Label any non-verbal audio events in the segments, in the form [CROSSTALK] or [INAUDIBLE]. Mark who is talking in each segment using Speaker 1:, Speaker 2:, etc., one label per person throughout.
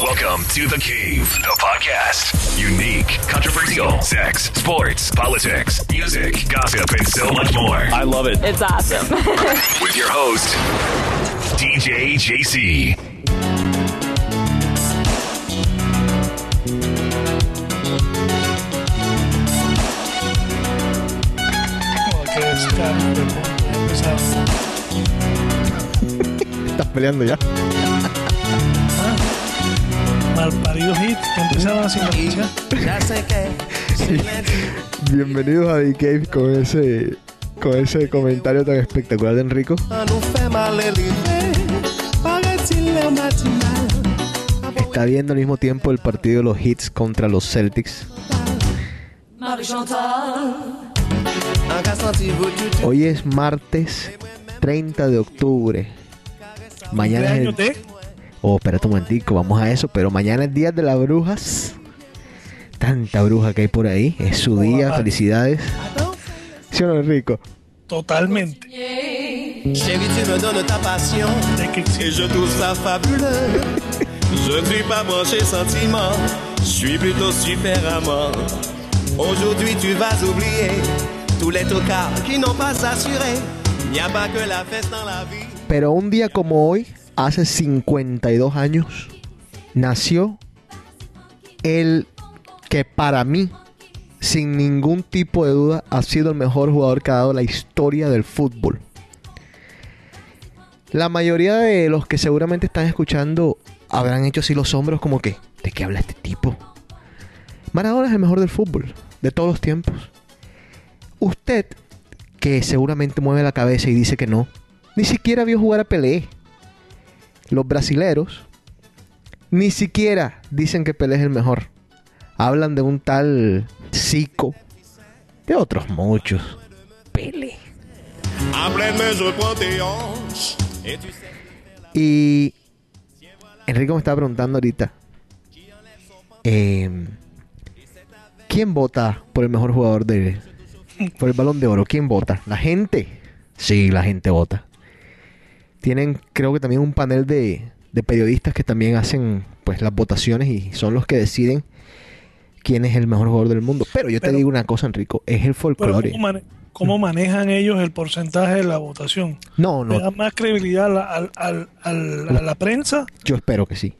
Speaker 1: Welcome to The Cave, the podcast. Unique, controversial, sex, sports, politics, music, gossip, and so much more.
Speaker 2: I love it.
Speaker 3: It's awesome. [LAUGHS]
Speaker 1: With your host, DJ JC.
Speaker 4: Como está de punto, empezamos.
Speaker 5: Estás peleando ya.
Speaker 4: Malparidos hits que empezaban así la música. [LAUGHS]
Speaker 5: Bienvenidos a The Cave con ese, con ese comentario tan espectacular de Enrico. Está viendo al mismo tiempo el partido de los Hits contra los Celtics. Hoy es martes 30 de octubre. Mañana es el... Oh, espérate un momentico, vamos a eso. Pero mañana es Día de las Brujas. Tanta bruja que hay por ahí. Es su día, felicidades. ¿Sí o no, Enrico?
Speaker 4: totalmente.
Speaker 6: Chérie, tu me donnes ta passion et je trouve ça fabuleux. Je ne suis pas branché sentiment, je suis plutôt super amant. Aujourd'hui, tu vas oublier tous les tocards qui n'ont pas assuré. Il n'y a pas que la fête dans la vie.
Speaker 5: Pero un día como hoy, hace 52 años, nació el que para mí, sin ningún tipo de duda, ha sido el mejor jugador que ha dado la historia del fútbol. La mayoría de los que seguramente están escuchando habrán hecho así los hombros como que, ¿de qué habla este tipo? Maradona es el mejor del fútbol, de todos los tiempos. Usted, que seguramente mueve la cabeza y dice que no, ni siquiera vio jugar a Pelé. Los brasileros ni siquiera dicen que Pelé es el mejor. Hablan de un tal Zico, de otros muchos. Pelé. Y Enrico me estaba preguntando ahorita, eh, ¿quién vota por el mejor jugador de, por el balón de oro? ¿Quién vota? ¿La gente? Sí, la gente vota. Tienen, creo que también un panel de, de periodistas que también hacen pues las votaciones y son los que deciden quién es el mejor jugador del mundo. Pero yo te digo una cosa, Enrico, es el folclore.
Speaker 4: ¿cómo, mane- cómo manejan ellos el porcentaje de la votación?
Speaker 5: No,
Speaker 4: ¿Le
Speaker 5: no,
Speaker 4: dan más credibilidad a al- al- a la prensa?
Speaker 5: Yo espero que sí.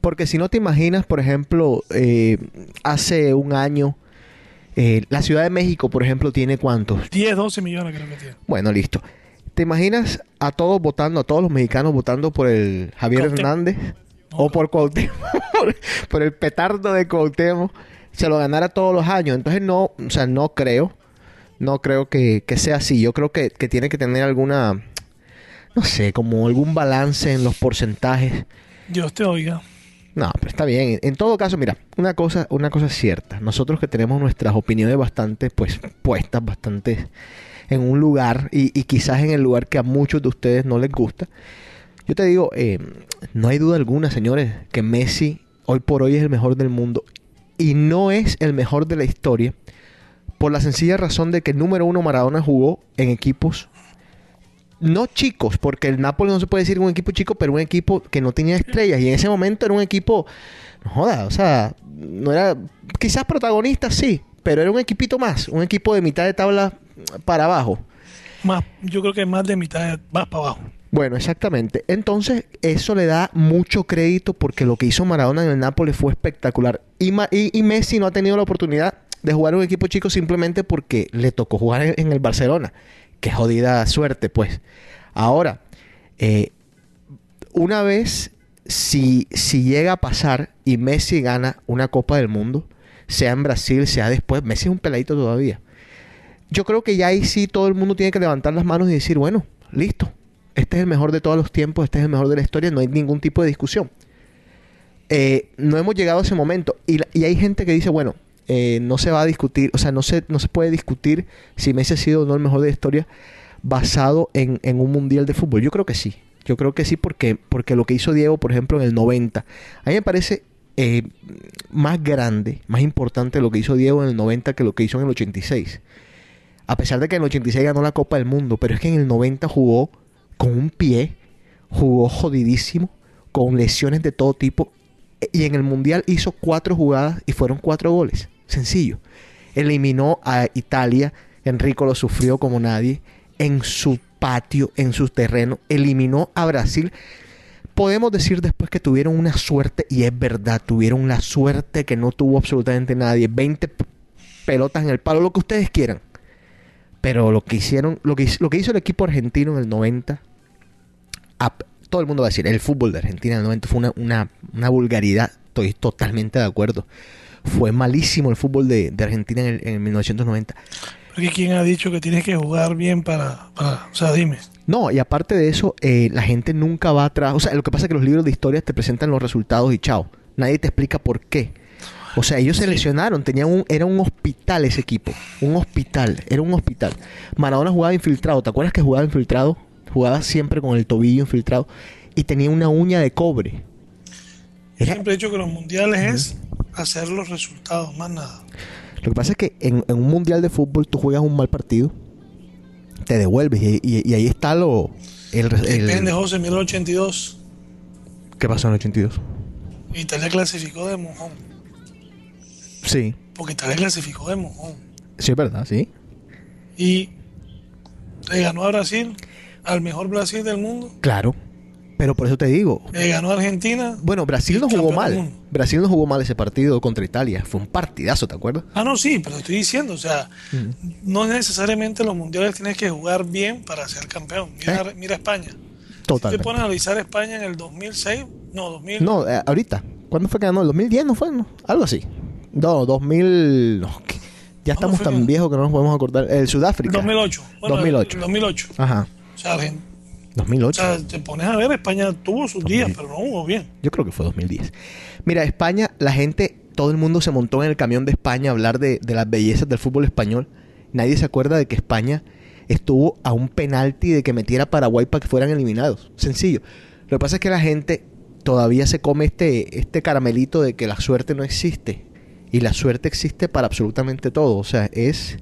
Speaker 5: Porque si no te imaginas, por ejemplo, eh, hace un año, eh, la Ciudad de México, por ejemplo, tiene cuántos?
Speaker 4: 10, 12 millones creo que tiene.
Speaker 5: Bueno, listo. ¿Te imaginas a todos votando, a todos los mexicanos votando por el Javier
Speaker 4: Cuauhtémoc.
Speaker 5: Hernández? O por Cuauhtémoc, [LAUGHS] por, el petardo de Cuauhtémoc, se lo ganara todos los años. Entonces no, o sea, no creo, no creo que, que sea así. Yo creo que, que tiene que tener alguna, no sé, como algún balance en los porcentajes.
Speaker 4: Dios te oiga.
Speaker 5: No, pero está bien. En todo caso, mira, una cosa, una cosa cierta. Nosotros que tenemos nuestras opiniones bastante, pues, puestas, bastante en un lugar y, quizás en el lugar que a muchos de ustedes no les gusta. Yo te digo, eh, no hay duda alguna, señores, que Messi hoy por hoy es el mejor del mundo y no es el mejor de la historia por la sencilla razón de que número uno Maradona jugó en equipos no chicos, porque el Napoli no se puede decir un equipo chico, pero un equipo que no tenía estrellas. Y en ese momento era un equipo, no joda, o sea, no era, quizás protagonista sí, pero era un equipito más, un equipo de mitad de tabla para abajo.
Speaker 4: Más, yo creo que más de mitad, más para abajo.
Speaker 5: Bueno, exactamente. Entonces, eso le da mucho crédito porque lo que hizo Maradona en el Nápoles fue espectacular. Y, Ma- y- y Messi no ha tenido la oportunidad de jugar en un equipo chico simplemente porque le tocó jugar en, en el Barcelona. Qué jodida suerte, pues. Ahora, eh, una vez, si, si llega a pasar y Messi gana una Copa del Mundo, sea en Brasil, sea después, Messi es un peladito todavía. Yo creo que ya ahí sí todo el mundo tiene que levantar las manos y decir, bueno, listo, este es el mejor de todos los tiempos, este es el mejor de la historia, no hay ningún tipo de discusión. Eh, no hemos llegado a ese momento. Y, y hay gente que dice, bueno, eh, no se va a discutir, o sea, no se, no se puede discutir si Messi ha sido o no el mejor de la historia basado en, en un mundial de fútbol. Yo creo que sí. Yo creo que sí porque, porque lo que hizo Diego, por ejemplo, en el 90, a mí me parece eh, más grande, más importante lo que hizo Diego en el 90 que lo que hizo en el 86. A pesar de que en el 86 ganó la Copa del Mundo, pero es que en el 90 jugó con un pie, jugó jodidísimo, con lesiones de todo tipo Y en el Mundial hizo cuatro jugadas y fueron cuatro goles. Sencillo. Eliminó a Italia. Enrico lo sufrió como nadie. En su patio, en su terreno. Eliminó a Brasil. Podemos decir después que tuvieron una suerte, y es verdad, tuvieron la suerte que no tuvo absolutamente nadie. 20 p- pelotas en el palo, lo que ustedes quieran. Pero lo que hicieron, lo que, hizo- lo que hizo el equipo argentino en el 90, ap- todo el mundo va a decir, el fútbol de Argentina en el 90 fue una, una, una vulgaridad. Estoy totalmente de acuerdo. Fue malísimo el fútbol de, de Argentina en el, en el 1990.
Speaker 4: Porque quién ha dicho que tienes que jugar bien para, para o sea, dime.
Speaker 5: No, y aparte de eso, eh, la gente nunca va atrás. O sea, lo que pasa es que los libros de historia te presentan los resultados y chao. Nadie te explica por qué. O sea, ellos se lesionaron, tenían un, era un hospital ese equipo. Un hospital, era un hospital. Maradona jugaba infiltrado. ¿Te acuerdas que jugaba infiltrado? Jugaba siempre con el tobillo infiltrado. Y tenía una uña de cobre. Era-
Speaker 4: siempre he dicho que los mundiales es hacer los resultados, más nada.
Speaker 5: Lo que pasa es que en, en un mundial de fútbol tú juegas un mal partido, te devuelves y, y- y ahí está lo... El, el-
Speaker 4: Depende, José, 1982.
Speaker 5: ¿Qué pasó en el 82?
Speaker 4: Italia clasificó de mojón.
Speaker 5: Sí,
Speaker 4: Porque Italia clasificó de mojón.
Speaker 5: sí es verdad, sí.
Speaker 4: Y le ganó a Brasil, al mejor Brasil del mundo.
Speaker 5: Claro. Pero por eso te digo.
Speaker 4: Le ganó a Argentina.
Speaker 5: Bueno, Brasil no jugó mal. Brasil no jugó mal ese partido contra Italia. Fue un partidazo, ¿te acuerdas?
Speaker 4: Ah, no, sí, pero estoy diciendo, o sea, no necesariamente los mundiales tienes que jugar bien para ser campeón. Mira,
Speaker 5: ¿Eh?
Speaker 4: mira España.
Speaker 5: Total.
Speaker 4: Te pones a analizar España en el 2006, no, 2000.
Speaker 5: No, eh, ahorita. ¿Cuándo fue que ganó? ¿El 2010 no fue? No, algo así. No, 2000... no, ya
Speaker 4: ¿Cuándo
Speaker 5: estamos tan viejos que no nos podemos acordar. El Sudáfrica.
Speaker 4: 2008. Bueno,
Speaker 5: 2008.
Speaker 4: el 2008.
Speaker 5: Ajá.
Speaker 4: O sea, Argen- o
Speaker 5: 2008.
Speaker 4: sea, te pones a ver, España tuvo sus días, pero no jugó bien.
Speaker 5: Yo creo que fue 2010. Mira, España, la gente, todo el mundo se montó en el camión de España a hablar de, de las bellezas del fútbol español. Nadie se acuerda de que España estuvo a un penalti de que metiera Paraguay para que fueran eliminados. Sencillo. Lo que pasa es que la gente todavía se come este, este caramelito de que la suerte no existe. Y la suerte existe para absolutamente todo. O sea, es,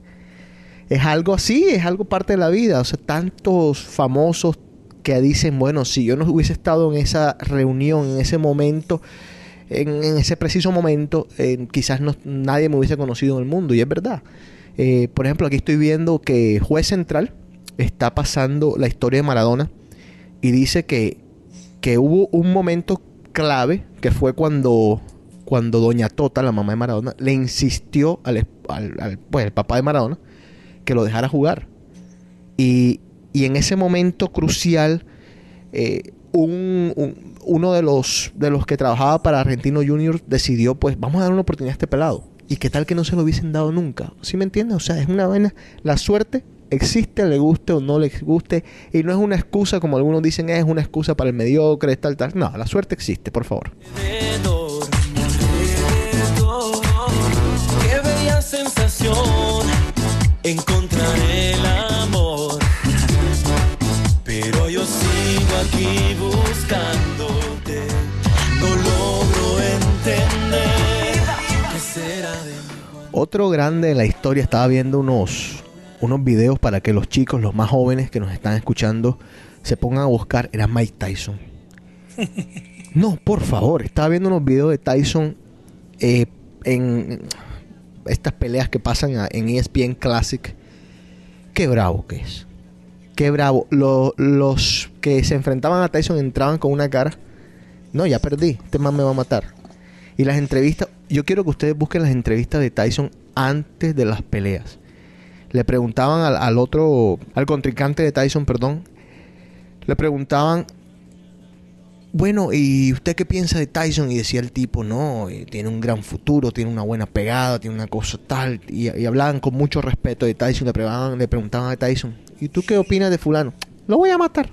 Speaker 5: es algo así, es algo parte de la vida. O sea, tantos famosos que dicen, bueno, si yo no hubiese estado en esa reunión, en ese momento, en, ese preciso momento, eh, quizás nadie me hubiese conocido en el mundo. Y es verdad. Eh, por ejemplo, aquí estoy viendo que Juez Central está pasando la historia de Maradona y dice que, que hubo un momento clave que fue cuando, cuando Doña Tota, la mamá de Maradona, le insistió al, al, al- pues, el papá de Maradona que lo dejara jugar. Y, y en ese momento crucial, eh, un, un- uno de los, de los que trabajaba para Argentino Junior decidió, pues, vamos a dar una oportunidad a este pelado. Y qué tal que no se lo hubiesen dado nunca. ¿Sí me entiendes? O sea, es una vaina. La suerte existe, le guste o no le guste. Y no es una excusa, como algunos dicen, es una excusa para el mediocre, tal, tal. No, la suerte existe, por favor.
Speaker 2: Encontrar el amor. Pero yo sigo aquí buscándote. No logro entender qué será de mí.
Speaker 5: Otro grande en la historia, estaba viendo unos, unos videos para que los chicos, los más jóvenes que nos están escuchando, se pongan a buscar, era Mike Tyson. [LAUGHS] No, por favor, estaba viendo unos videos de Tyson eh, en estas peleas que pasan en ESPN Classic. Qué bravo que es. Qué bravo. Lo- los que se enfrentaban a Tyson entraban con una cara. No, ya perdí. Este man me va a matar. Y las entrevistas, yo quiero que ustedes busquen las entrevistas de Tyson antes de las peleas. Le preguntaban al, al otro, al contrincante de Tyson, perdón, le preguntaban, bueno, ¿y usted qué piensa de Tyson? Y decía el tipo, no, eh, tiene un gran futuro, tiene una buena pegada, tiene una cosa tal. Y, hablaban con mucho respeto de Tyson, le preguntaban, le preguntaban a Tyson, ¿y tú qué opinas de fulano? Lo voy a matar.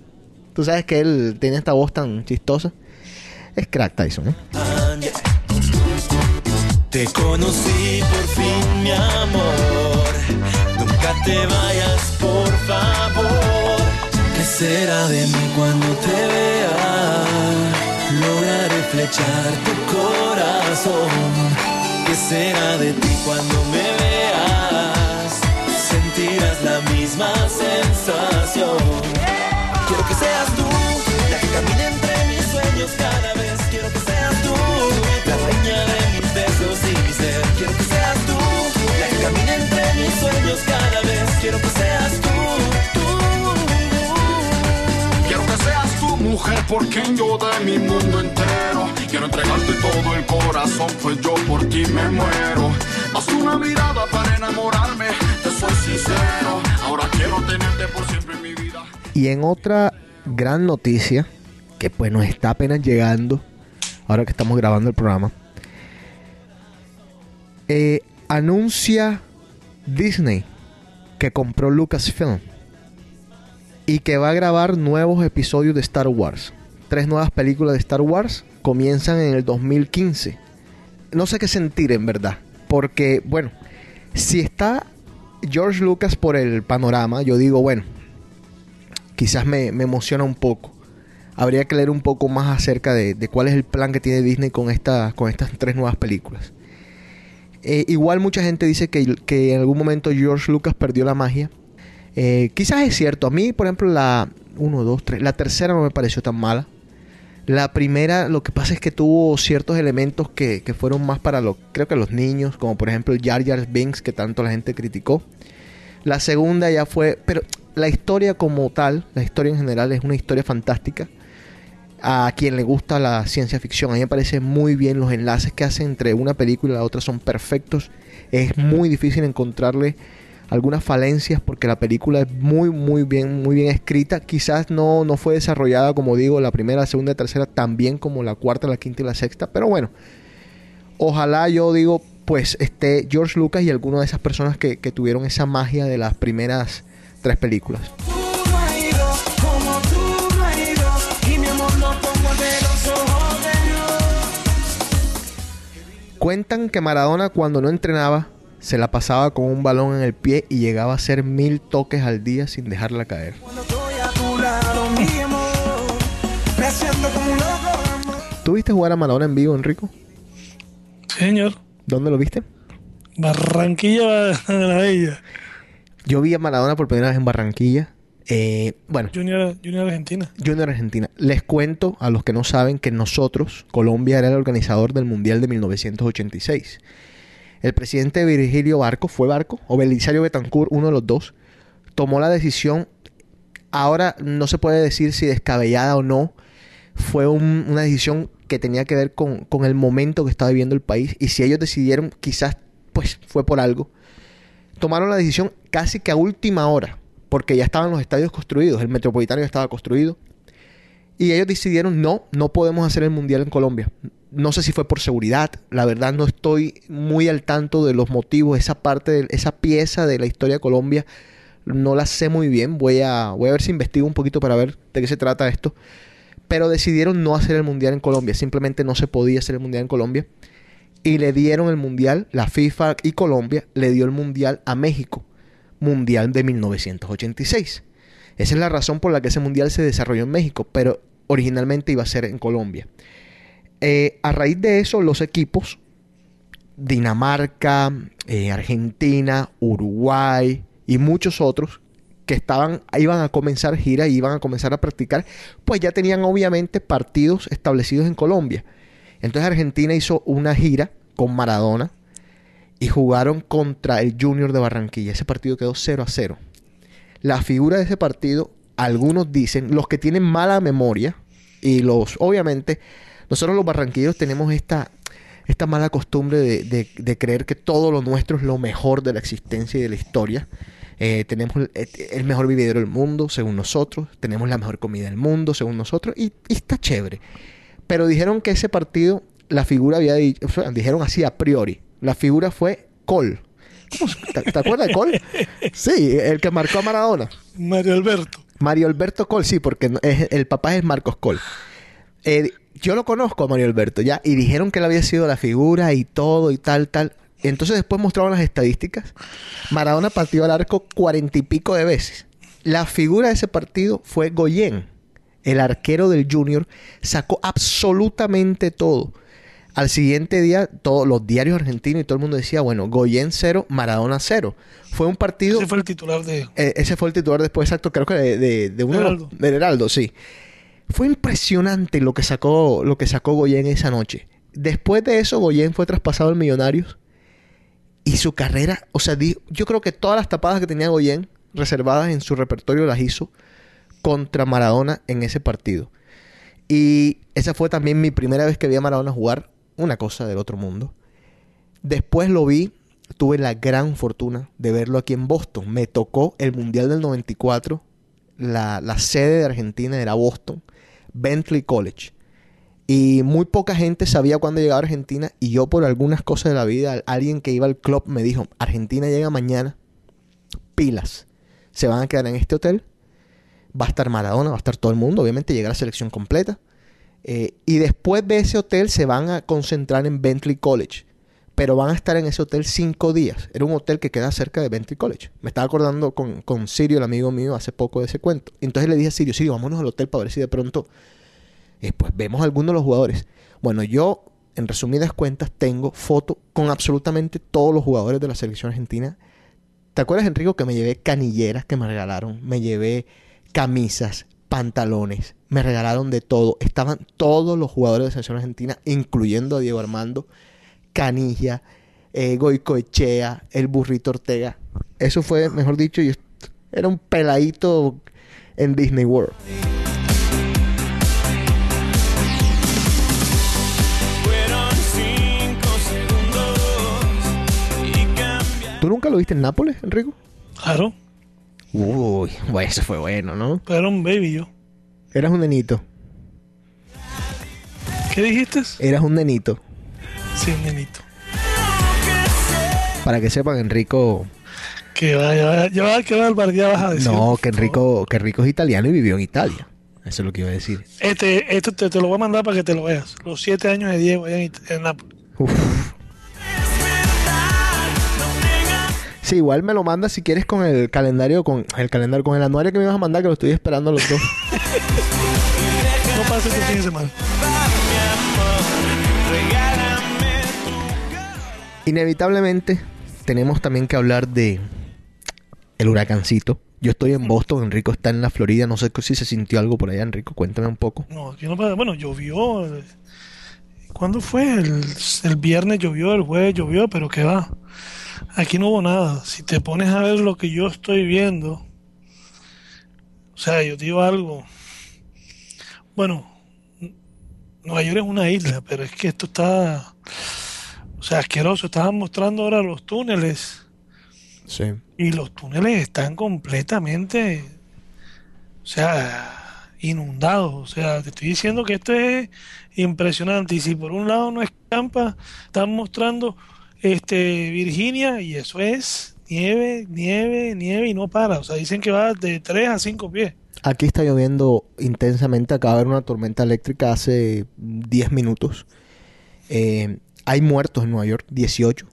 Speaker 5: Tú sabes que él tiene esta voz tan chistosa. Es crack Tyson, ¿eh?
Speaker 2: Te conocí por fin, mi amor. Nunca te vayas, por favor. ¿Qué será de mí cuando te vea? echar tu corazón. ¿Qué será de ti cuando me veas? Sentirás la misma sensación. Quiero que seas tú la que camina entre mis sueños cada vez. Quiero que seas tú la dueña de mis besos y mi ser. Quiero que seas tú la que camina entre mis sueños cada vez.
Speaker 3: Quien yo de mi mundo entero. Quiero entregarte todo el corazón, pues yo por ti me muero. Basta una mirada para enamorarme, te soy sincero. Ahora quiero tenerte por siempre en mi vida.
Speaker 5: Y en otra gran noticia, que pues nos está apenas llegando, ahora que estamos grabando el programa, eh, anuncia Disney que compró Lucasfilm y que va a grabar nuevos episodios de Star Wars. Tres nuevas películas de Star Wars comienzan en el 2015. No sé qué sentir en verdad, porque bueno, si está George Lucas por el panorama, yo digo, bueno, quizás me, me emociona un poco. Habría que leer un poco más acerca de, de cuál es el plan que tiene Disney con, esta, con estas tres nuevas películas. Eh, igual mucha gente dice que, que en algún momento George Lucas perdió la magia. Eh, quizás es cierto. A mí, por ejemplo, la 1, 2, 3, la tercera no me pareció tan mala. La primera, lo que pasa es que tuvo ciertos elementos que, que fueron más para los, creo que los niños, como por ejemplo Jar Jar Binks que tanto la gente criticó. La segunda ya fue, pero la historia como tal, la historia en general es una historia fantástica. A quien le gusta la ciencia ficción, a mí me parece muy bien los enlaces que hacen entre una película y la otra son perfectos. Es muy difícil encontrarle algunas falencias porque la película es muy muy bien muy bien escrita quizás no, no fue desarrollada como digo la primera la segunda y tercera tan bien como la cuarta la quinta y la sexta pero bueno ojalá yo digo pues esté George Lucas y alguna de esas personas que, que tuvieron esa magia de las primeras tres películas. Cuentan que Maradona cuando no entrenaba se la pasaba con un balón en el pie y llegaba a hacer mil toques al día sin dejarla caer.
Speaker 2: Cuando estoy a tu lado, mi amor, me siento como un loco. amor.
Speaker 5: ¿Tú viste jugar a Maradona en vivo, Enrico?
Speaker 4: Señor,
Speaker 5: ¿Dónde lo viste?
Speaker 4: Barranquilla de la Bella.
Speaker 5: Yo vi a Maradona por primera vez en Barranquilla. Eh, bueno,
Speaker 4: Junior, Junior Argentina.
Speaker 5: Junior Argentina. Les cuento a los que no saben que nosotros, Colombia era el organizador del Mundial de 1986. El presidente Virgilio Barco, fue Barco, o Belisario Betancourt, uno de los dos, tomó la decisión, ahora no se puede decir si descabellada o no, fue un- una decisión que tenía que ver con, con el momento que estaba viviendo el país, y si ellos decidieron, quizás pues fue por algo, tomaron la decisión casi que a última hora, porque ya estaban los estadios construidos, el metropolitano ya estaba construido, y ellos decidieron, no, no podemos hacer el mundial en Colombia. No sé si fue por seguridad, la verdad no estoy muy al tanto de los motivos, esa parte, de, esa pieza de la historia de Colombia, no la sé muy bien, voy a, voy a ver si investigo un poquito para ver de qué se trata esto. Pero decidieron no hacer el mundial en Colombia, simplemente no se podía hacer el mundial en Colombia. Y le dieron el mundial, la FIFA y Colombia le dio el mundial a México, mundial de 1986. Esa es la razón por la que ese mundial se desarrolló en México, pero originalmente iba a ser en Colombia. Eh, a raíz de eso, los equipos, Dinamarca, eh, Argentina, Uruguay y muchos otros que estaban, iban a comenzar gira y iban a comenzar a practicar, pues ya tenían obviamente partidos establecidos en Colombia. Entonces Argentina hizo una gira con Maradona y jugaron contra el Junior de Barranquilla. Ese partido quedó 0 a 0 la figura de ese partido, algunos dicen, los que tienen mala memoria, y los, obviamente, nosotros los barranquilleros tenemos esta, esta mala costumbre de, de- de creer que todo lo nuestro es lo mejor de la existencia y de la historia. Eh, tenemos el, el mejor vividero del mundo, según nosotros, tenemos la mejor comida del mundo, según nosotros, y, y está chévere. Pero dijeron que ese partido, la figura había dicho, o sea, dijeron así a priori, la figura fue Col. ¿Cómo se- ¿Te, te acuerdas de Col? [LAUGHS] Sí, el que marcó a Maradona.
Speaker 4: Mario Alberto.
Speaker 5: Mario Alberto Col, sí, porque es- el papá es Marcos Col. Eh, yo lo conozco a Mario Alberto, ya, y dijeron que él había sido la figura y todo y tal, tal. Entonces después mostraron las estadísticas. Maradona partió al arco cuarenta y pico de veces. La figura de ese partido fue Goyen, el arquero del Junior, sacó absolutamente todo. Al siguiente día, todos los diarios argentinos y todo el mundo decía, bueno, Goyen cero, Maradona cero. Fue un partido...
Speaker 4: Ese fue el titular de.
Speaker 5: Eh, ese fue el titular después, exacto, creo que de, de, de uno de los-
Speaker 4: Heraldo.
Speaker 5: del Heraldo, sí. Fue impresionante lo que sacó, lo que sacó Goyen esa noche. Después de eso, Goyen fue traspasado al Millonarios. Y su carrera, o sea, yo creo que todas las tapadas que tenía Goyen reservadas en su repertorio las hizo contra Maradona en ese partido. Y esa fue también mi primera vez que vi a Maradona jugar. Una cosa del otro mundo. Después lo vi, tuve la gran fortuna de verlo aquí en Boston. Me tocó el Mundial del 94. La, la sede de Argentina era Boston, Bentley College. Y muy poca gente sabía cuándo llegaba a Argentina. Y yo, por algunas cosas de la vida, alguien que iba al club me dijo: Argentina llega mañana, pilas. Se van a quedar en este hotel. Va a estar Maradona, va a estar todo el mundo. Obviamente llega la selección completa. Eh, y después de ese hotel se van a concentrar en Bentley College. Pero van a estar en ese hotel cinco días. Era un hotel que queda cerca de Bentley College. Me estaba acordando con, con Sirio, el amigo mío, hace poco de ese cuento. Entonces le dije a Sirio, Sirio, vámonos al hotel para ver si de pronto eh, pues vemos a algunos de los jugadores. Bueno, yo, en resumidas cuentas, tengo foto con absolutamente todos los jugadores de la selección argentina. ¿Te acuerdas, Enrico, que me llevé canilleras que me regalaron? Me llevé camisas, pantalones, me regalaron de todo. Estaban todos los jugadores de la selección argentina, incluyendo a Diego Armando, Canilla, eh, Goicoechea, el burrito Ortega. Eso fue, mejor dicho, yo era un peladito en Disney World.
Speaker 6: Fueron cinco segundos y cambiaron.
Speaker 5: ¿Tú nunca lo viste en Nápoles, Enrico?
Speaker 4: Claro,
Speaker 5: Uy, bueno, eso fue bueno, ¿no?
Speaker 4: pero era un baby yo.
Speaker 5: Eras un nenito.
Speaker 4: ¿Qué dijiste?
Speaker 5: Eras un nenito.
Speaker 4: Sí, un nenito.
Speaker 5: Para que sepan, Enrico.
Speaker 4: Que va, ya va, que barbaridad vas a decir.
Speaker 5: No, que. Enrico, que Enrico es italiano y vivió en Italia. Eso es lo que iba a decir.
Speaker 4: Este, esto te, te lo voy a mandar para que te lo veas. Los siete años de Diego allá en, en Nápoles.
Speaker 5: Uf. Sí, igual me lo mandas si quieres con el calendario, con el calendario, con el anuario que me vas a mandar, que lo estoy esperando a los dos. [LAUGHS]
Speaker 4: No pasa este fin de semana.
Speaker 5: Inevitablemente tenemos también que hablar de el huracancito. Yo estoy en Boston, Enrico está en la Florida, no sé si se sintió algo por allá, Enrico, cuéntame un poco.
Speaker 4: No, aquí no. Bueno, llovió. ¿Cuándo fue? El, el viernes llovió, el jueves llovió, pero ¿qué va? Aquí no hubo nada. Si te pones a ver lo que yo estoy viendo, o sea, yo digo algo. Bueno, Nueva York es una isla, pero es que esto está, o sea, asqueroso. Estaban mostrando ahora los túneles
Speaker 5: Sí.
Speaker 4: y los túneles están completamente, o sea, inundados. O sea, te estoy diciendo que esto es impresionante. Y si por un lado no escampa, están mostrando este Virginia y eso es nieve, nieve, nieve y no para. O sea, dicen que va de 3 a 5 pies.
Speaker 5: Aquí está lloviendo intensamente. Acaba de haber una tormenta eléctrica hace 10 minutos. Eh, hay muertos en Nueva York, 18.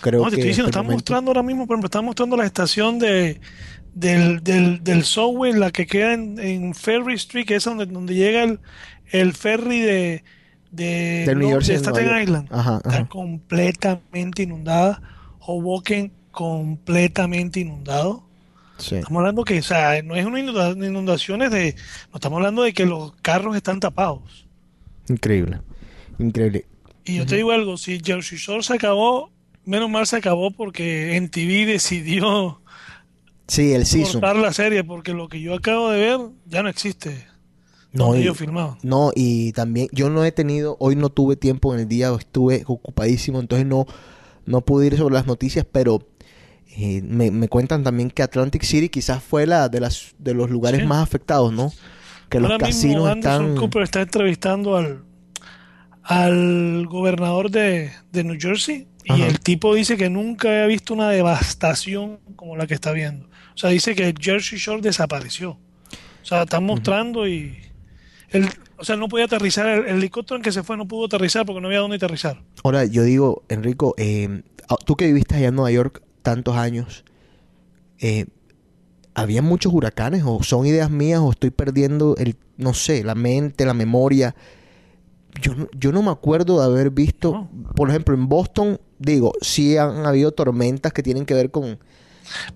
Speaker 5: Creo
Speaker 4: No, te
Speaker 5: que
Speaker 4: estoy diciendo,
Speaker 5: hasta
Speaker 4: están
Speaker 5: momento-
Speaker 4: mostrando ahora mismo, por ejemplo, están mostrando la estación de del, del, del subway, la que queda en, en Ferry Street, que es donde, donde llega el, el ferry de, de,
Speaker 5: De New Jersey
Speaker 4: de
Speaker 5: Nueva
Speaker 4: Staten
Speaker 5: York.
Speaker 4: Island.
Speaker 5: Ajá,
Speaker 4: Está
Speaker 5: ajá.
Speaker 4: completamente inundada. Hoboken completamente inundado.
Speaker 5: Sí.
Speaker 4: Estamos hablando que, o sea, no es una inunda- inundaciones de, no estamos hablando de que los carros están tapados.
Speaker 5: Increíble. Increíble.
Speaker 4: Y yo te digo algo, si Jersey Shore se acabó, menos mal se acabó porque NTV decidió
Speaker 5: Sí, el season.
Speaker 4: cortar la serie porque lo que yo acabo de ver ya no existe.
Speaker 5: No, y-
Speaker 4: ellos filmaban.
Speaker 5: No, y también yo no he tenido, hoy no tuve tiempo en el día, estuve ocupadísimo, entonces no, no pude ir sobre las noticias, pero eh, me, me cuentan también que Atlantic City quizás fue la de las de los lugares
Speaker 4: Sí.
Speaker 5: más afectados, ¿no? Que los
Speaker 4: mismo
Speaker 5: casinos
Speaker 4: Anderson
Speaker 5: están
Speaker 4: Cooper está entrevistando al, al gobernador de, de New Jersey y
Speaker 5: Ajá.
Speaker 4: el tipo dice que nunca había visto una devastación como la que está viendo. O sea, dice que Jersey Shore desapareció. O sea, están mostrando y... Él, o sea, no podía aterrizar. El, el helicóptero en que se fue no pudo aterrizar porque no había dónde aterrizar.
Speaker 5: Ahora, yo digo, Enrico, eh, tú que viviste allá en Nueva York tantos años, eh, ¿había muchos huracanes o son ideas mías o estoy perdiendo el, no sé, la mente, la memoria? Yo, no- yo no me acuerdo de haber visto,
Speaker 4: No.
Speaker 5: por ejemplo, en Boston, digo, sí han habido tormentas que tienen que ver con...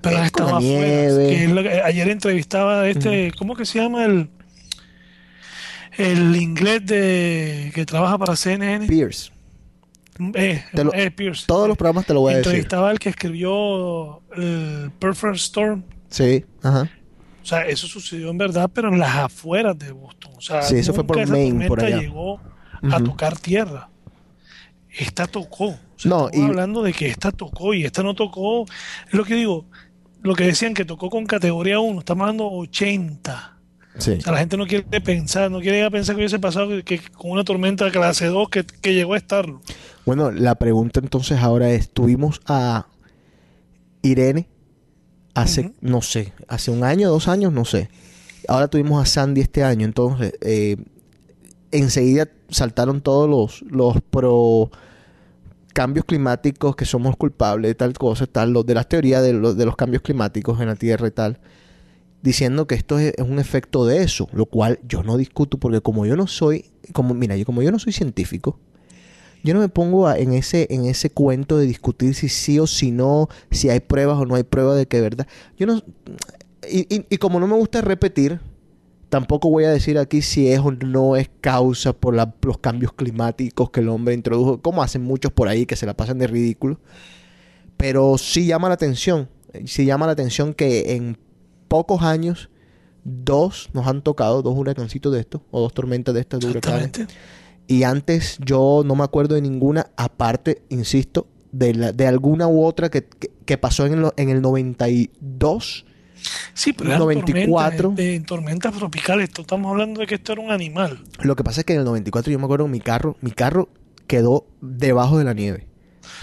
Speaker 4: Pero
Speaker 5: Eh, con la nieve.
Speaker 4: Que es lo que- ayer entrevistaba a este, ¿cómo que se llama el el inglés de que trabaja para CNN?
Speaker 5: Pierce.
Speaker 4: Eh,
Speaker 5: Te lo-
Speaker 4: eh, Pierce.
Speaker 5: Todos los programas te lo voy a decir.
Speaker 4: Entrevistaba al que escribió el Perfect Storm.
Speaker 5: Sí, ajá.
Speaker 4: O sea, eso sucedió en verdad, pero en las afueras de Boston. O sea,
Speaker 5: Sí, eso fue por Maine, por allá.
Speaker 4: llegó a tocar tierra. Esta tocó. O sea,
Speaker 5: No,
Speaker 4: estamos
Speaker 5: y-
Speaker 4: hablando de que esta tocó y esta no tocó. Es lo que digo. Lo que decían que tocó con categoría 1, estamos hablando 80.
Speaker 5: Sí.
Speaker 4: O sea, la gente no quiere pensar, no quiere pensar que hubiese pasado que, que con una tormenta clase 2 que, que llegó a estarlo.
Speaker 5: Bueno, la pregunta entonces ahora es, tuvimos a Irene hace, no sé, hace un año, dos años, no sé. Ahora tuvimos a Sandy este año, entonces eh, enseguida saltaron todos los, los pro cambios climáticos que somos culpables de tal cosa, tal, los de las teorías de, los- de los cambios climáticos en la Tierra y tal, diciendo que esto es, un efecto de eso, lo cual yo no discuto porque como yo no soy, como mira, yo como yo no soy científico, yo no me pongo en ese en ese cuento de discutir si sí o si no, si hay pruebas o no hay pruebas de que es verdad. Yo no y como no me gusta repetir, tampoco voy a decir aquí si es o no es causa por la- los cambios climáticos que el hombre introdujo, como hacen muchos por ahí que se la pasan de ridículo. Pero sí llama la atención, sí llama la atención que en pocos años dos nos han tocado, dos huracancitos de estos, o dos tormentas de estas de huracanes. Y antes yo no me acuerdo de ninguna, aparte, insisto, de, la- de alguna u otra que, que- que pasó en el, en el 92.
Speaker 4: Sí, pero eran
Speaker 5: 94.
Speaker 4: tormentas, de, tormentas tropicales. Esto- Estamos hablando de que esto era un animal.
Speaker 5: Lo que pasa es que en el 94 yo me acuerdo mi carro, mi carro quedó debajo de la nieve.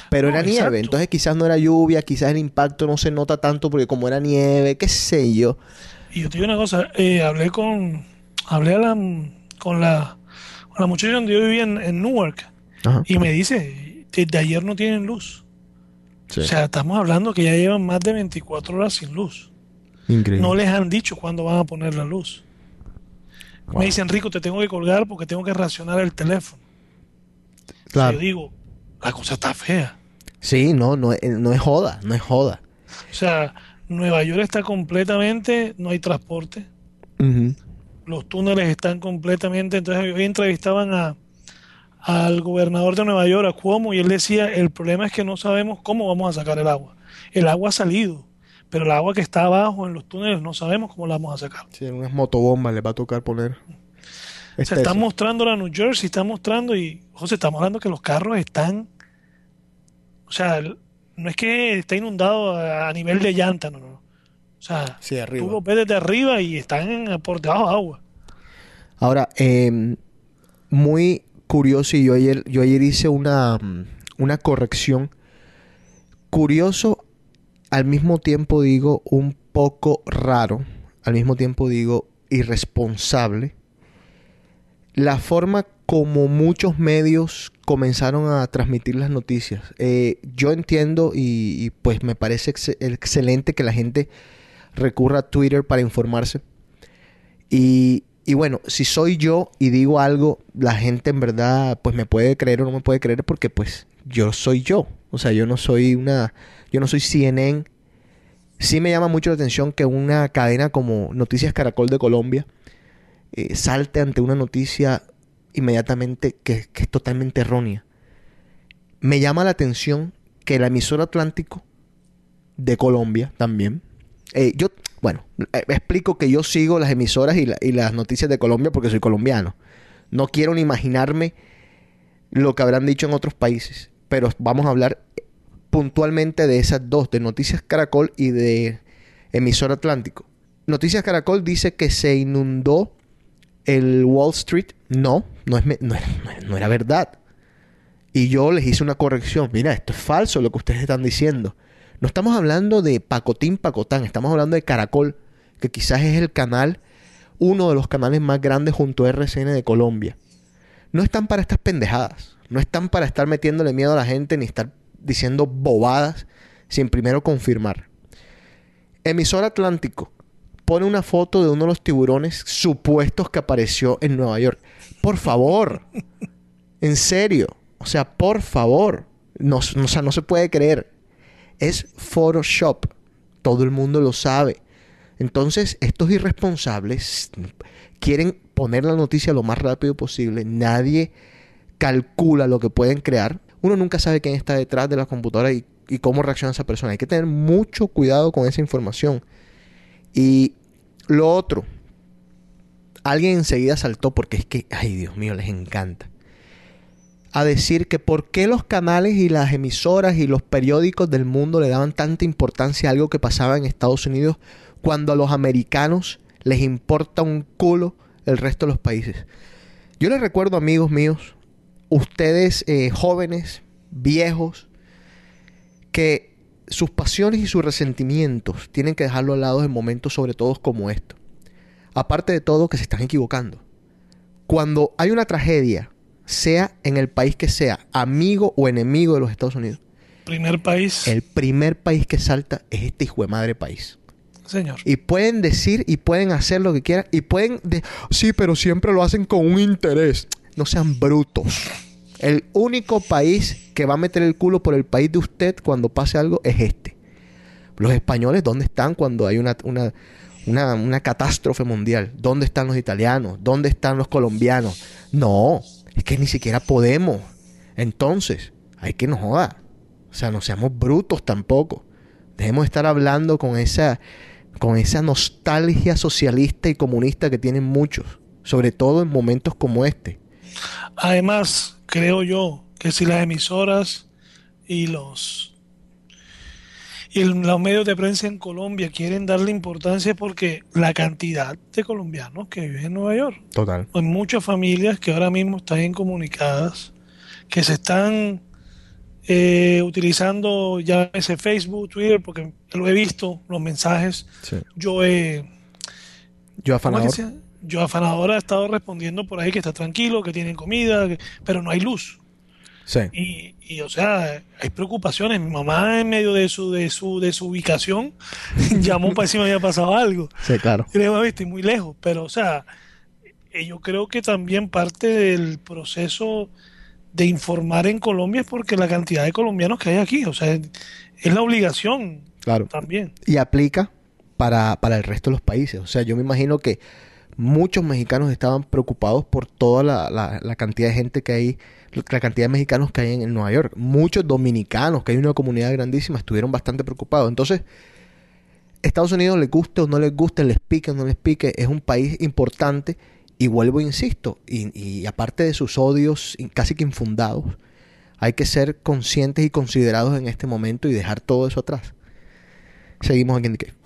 Speaker 5: Pero
Speaker 4: No,
Speaker 5: era nieve,
Speaker 4: exacto.
Speaker 5: entonces quizás no era lluvia, quizás el impacto no se nota tanto porque como era nieve, qué sé yo.
Speaker 4: Y yo te digo una cosa, eh, hablé con hablé a la, con la con la muchacha donde yo vivía en, en Newark
Speaker 5: Ajá.
Speaker 4: y me dice, desde ayer no tienen luz.
Speaker 5: Sí.
Speaker 4: O sea, estamos hablando que ya llevan más de 24 horas sin luz.
Speaker 5: Increíble.
Speaker 4: No les han dicho cuándo van a poner la luz.
Speaker 5: Wow.
Speaker 4: Me dicen, Rico, te tengo que colgar porque tengo que racionar el teléfono.
Speaker 5: Claro.
Speaker 4: Yo digo, la cosa está fea.
Speaker 5: Sí, no, no, es- no es joda, no es joda.
Speaker 4: O sea, Nueva York está completamente, no hay transporte. Los túneles están completamente. Entonces, hoy entrevistaban a, al gobernador de Nueva York, a Cuomo, y él decía: el problema es que no sabemos cómo vamos a sacar el agua. El agua ha salido, pero el agua que está abajo en los túneles no sabemos cómo la vamos a sacar.
Speaker 5: Sí, unas motobombas les va a tocar poner.
Speaker 4: O
Speaker 5: Es
Speaker 4: sea, están
Speaker 5: teso.
Speaker 4: mostrando la New Jersey, están mostrando, y José, estamos hablando que los carros están. O sea, no es que está inundado a, nivel de llanta, no, no. O sea,
Speaker 5: Sí,
Speaker 4: tú los ves desde arriba y están en- por debajo de agua.
Speaker 5: Ahora, eh, muy curioso, y yo ayer, yo ayer hice una, mm, una corrección. Curioso, al mismo tiempo digo un poco raro, al mismo tiempo digo irresponsable. La forma como muchos medios comenzaron a transmitir las noticias. Eh, yo entiendo y, pues me parece ex- excelente que la gente recurra a Twitter para informarse. Y, y bueno, si soy yo y digo algo, la gente en verdad pues me puede creer o no me puede creer porque pues yo soy yo. O sea, yo no soy una, yo no soy CNN. Sí me llama mucho la atención que una cadena como Noticias Caracol de Colombia eh, salte ante una noticia inmediatamente que, es totalmente errónea. Me llama la atención que la emisora Atlántico de Colombia también. eh, yo, bueno, eh, explico que yo sigo las emisoras y, y las noticias de Colombia porque soy colombiano. No quiero ni imaginarme lo que habrán dicho en otros países, pero vamos a hablar puntualmente de esas dos, de Noticias Caracol y de Emisora Atlántico. Noticias Caracol dice que se inundó el Wall Street. No, no, es, no, era, era verdad. Y yo les hice una corrección. Mira, esto es falso lo que ustedes están diciendo. No estamos hablando de Pacotín Pacotán, estamos hablando de Caracol, que quizás es el canal, uno de los canales más grandes junto a RCN de Colombia. No están para estas pendejadas. No están para estar metiéndole miedo a la gente ni estar diciendo bobadas sin primero confirmar. Emisor Atlántico pone una foto de uno de los tiburones supuestos que apareció en Nueva York. Por favor. [LAUGHS] en serio. O sea, por favor. No, no- o sea, no se puede creer. Es Photoshop. Todo el mundo lo sabe. Entonces, estos irresponsables quieren poner la noticia lo más rápido posible. Nadie calcula lo que pueden crear. Uno nunca sabe quién está detrás de la computadora y, y cómo reacciona esa persona. Hay que tener mucho cuidado con esa información. Y Lo otro, alguien enseguida saltó porque es que, ay Dios mío, les encanta. A decir que por qué los canales y las emisoras y los periódicos del mundo le daban tanta importancia a algo que pasaba en Estados Unidos cuando a los americanos les importa un culo el resto de los países. Yo les recuerdo, amigos míos, ustedes eh, jóvenes, viejos, que sus pasiones y sus resentimientos tienen que dejarlo al lado en momentos sobre todo como esto. Aparte de todo, que se están equivocando. Cuando hay una tragedia, sea en el país que sea, amigo o enemigo de los Estados Unidos,
Speaker 4: Primer país.
Speaker 5: el primer país que salta es este hijo de madre país.
Speaker 4: Señor.
Speaker 5: Y pueden decir y pueden hacer lo que quieran y pueden... de- sí, pero siempre lo hacen con un interés. No sean brutos. El único país que va a meter el culo por el país de usted cuando pase algo es este. Los españoles, ¿dónde están cuando hay una, una, una, una catástrofe mundial? ¿Dónde están los italianos? ¿Dónde están los colombianos? No, es que ni siquiera podemos. Entonces, hay que nos joda. O sea, no seamos brutos tampoco. Debemos estar hablando con esa, con esa nostalgia socialista y comunista que tienen muchos. Sobre todo en momentos como este.
Speaker 4: Además, creo yo que si las emisoras y los y el- los medios de prensa en Colombia quieren darle importancia porque la cantidad de colombianos que viven en Nueva York,
Speaker 5: Total.
Speaker 4: hay muchas familias que ahora mismo están incomunicadas, que se están eh, utilizando ya ese Facebook, Twitter, porque lo he visto, los mensajes.
Speaker 5: Sí.
Speaker 4: Yo he
Speaker 5: Yo
Speaker 4: ¿Cómo es que
Speaker 5: afanador.
Speaker 4: Yo afanadora ha estado respondiendo por ahí que está tranquilo, que tienen comida, que- pero no hay luz.
Speaker 5: Sí.
Speaker 4: Y, y, o sea, hay preocupaciones. Mi mamá en medio de su, de su, de su ubicación [LAUGHS] llamó para si me había pasado algo.
Speaker 5: Sí, claro.
Speaker 4: Y le digo, "Mami, estoy muy lejos. Pero, o sea, eh, yo creo que también parte del proceso de informar en Colombia es porque la cantidad de colombianos que hay aquí. O sea, es, es la obligación
Speaker 5: Claro.
Speaker 4: también.
Speaker 5: y aplica para, para el resto de los países. O sea, yo me imagino que muchos mexicanos estaban preocupados por toda la, la- cantidad de gente que hay, la cantidad de mexicanos que hay en, Nueva York. Muchos dominicanos, que hay una comunidad grandísima, estuvieron bastante preocupados. Entonces, Estados Unidos les guste o no les guste, les pique o no les pique, es un país importante y vuelvo, e insisto, y, aparte de sus odios casi que infundados, hay que ser conscientes y considerados en este momento y dejar todo eso atrás. Seguimos aquí en The.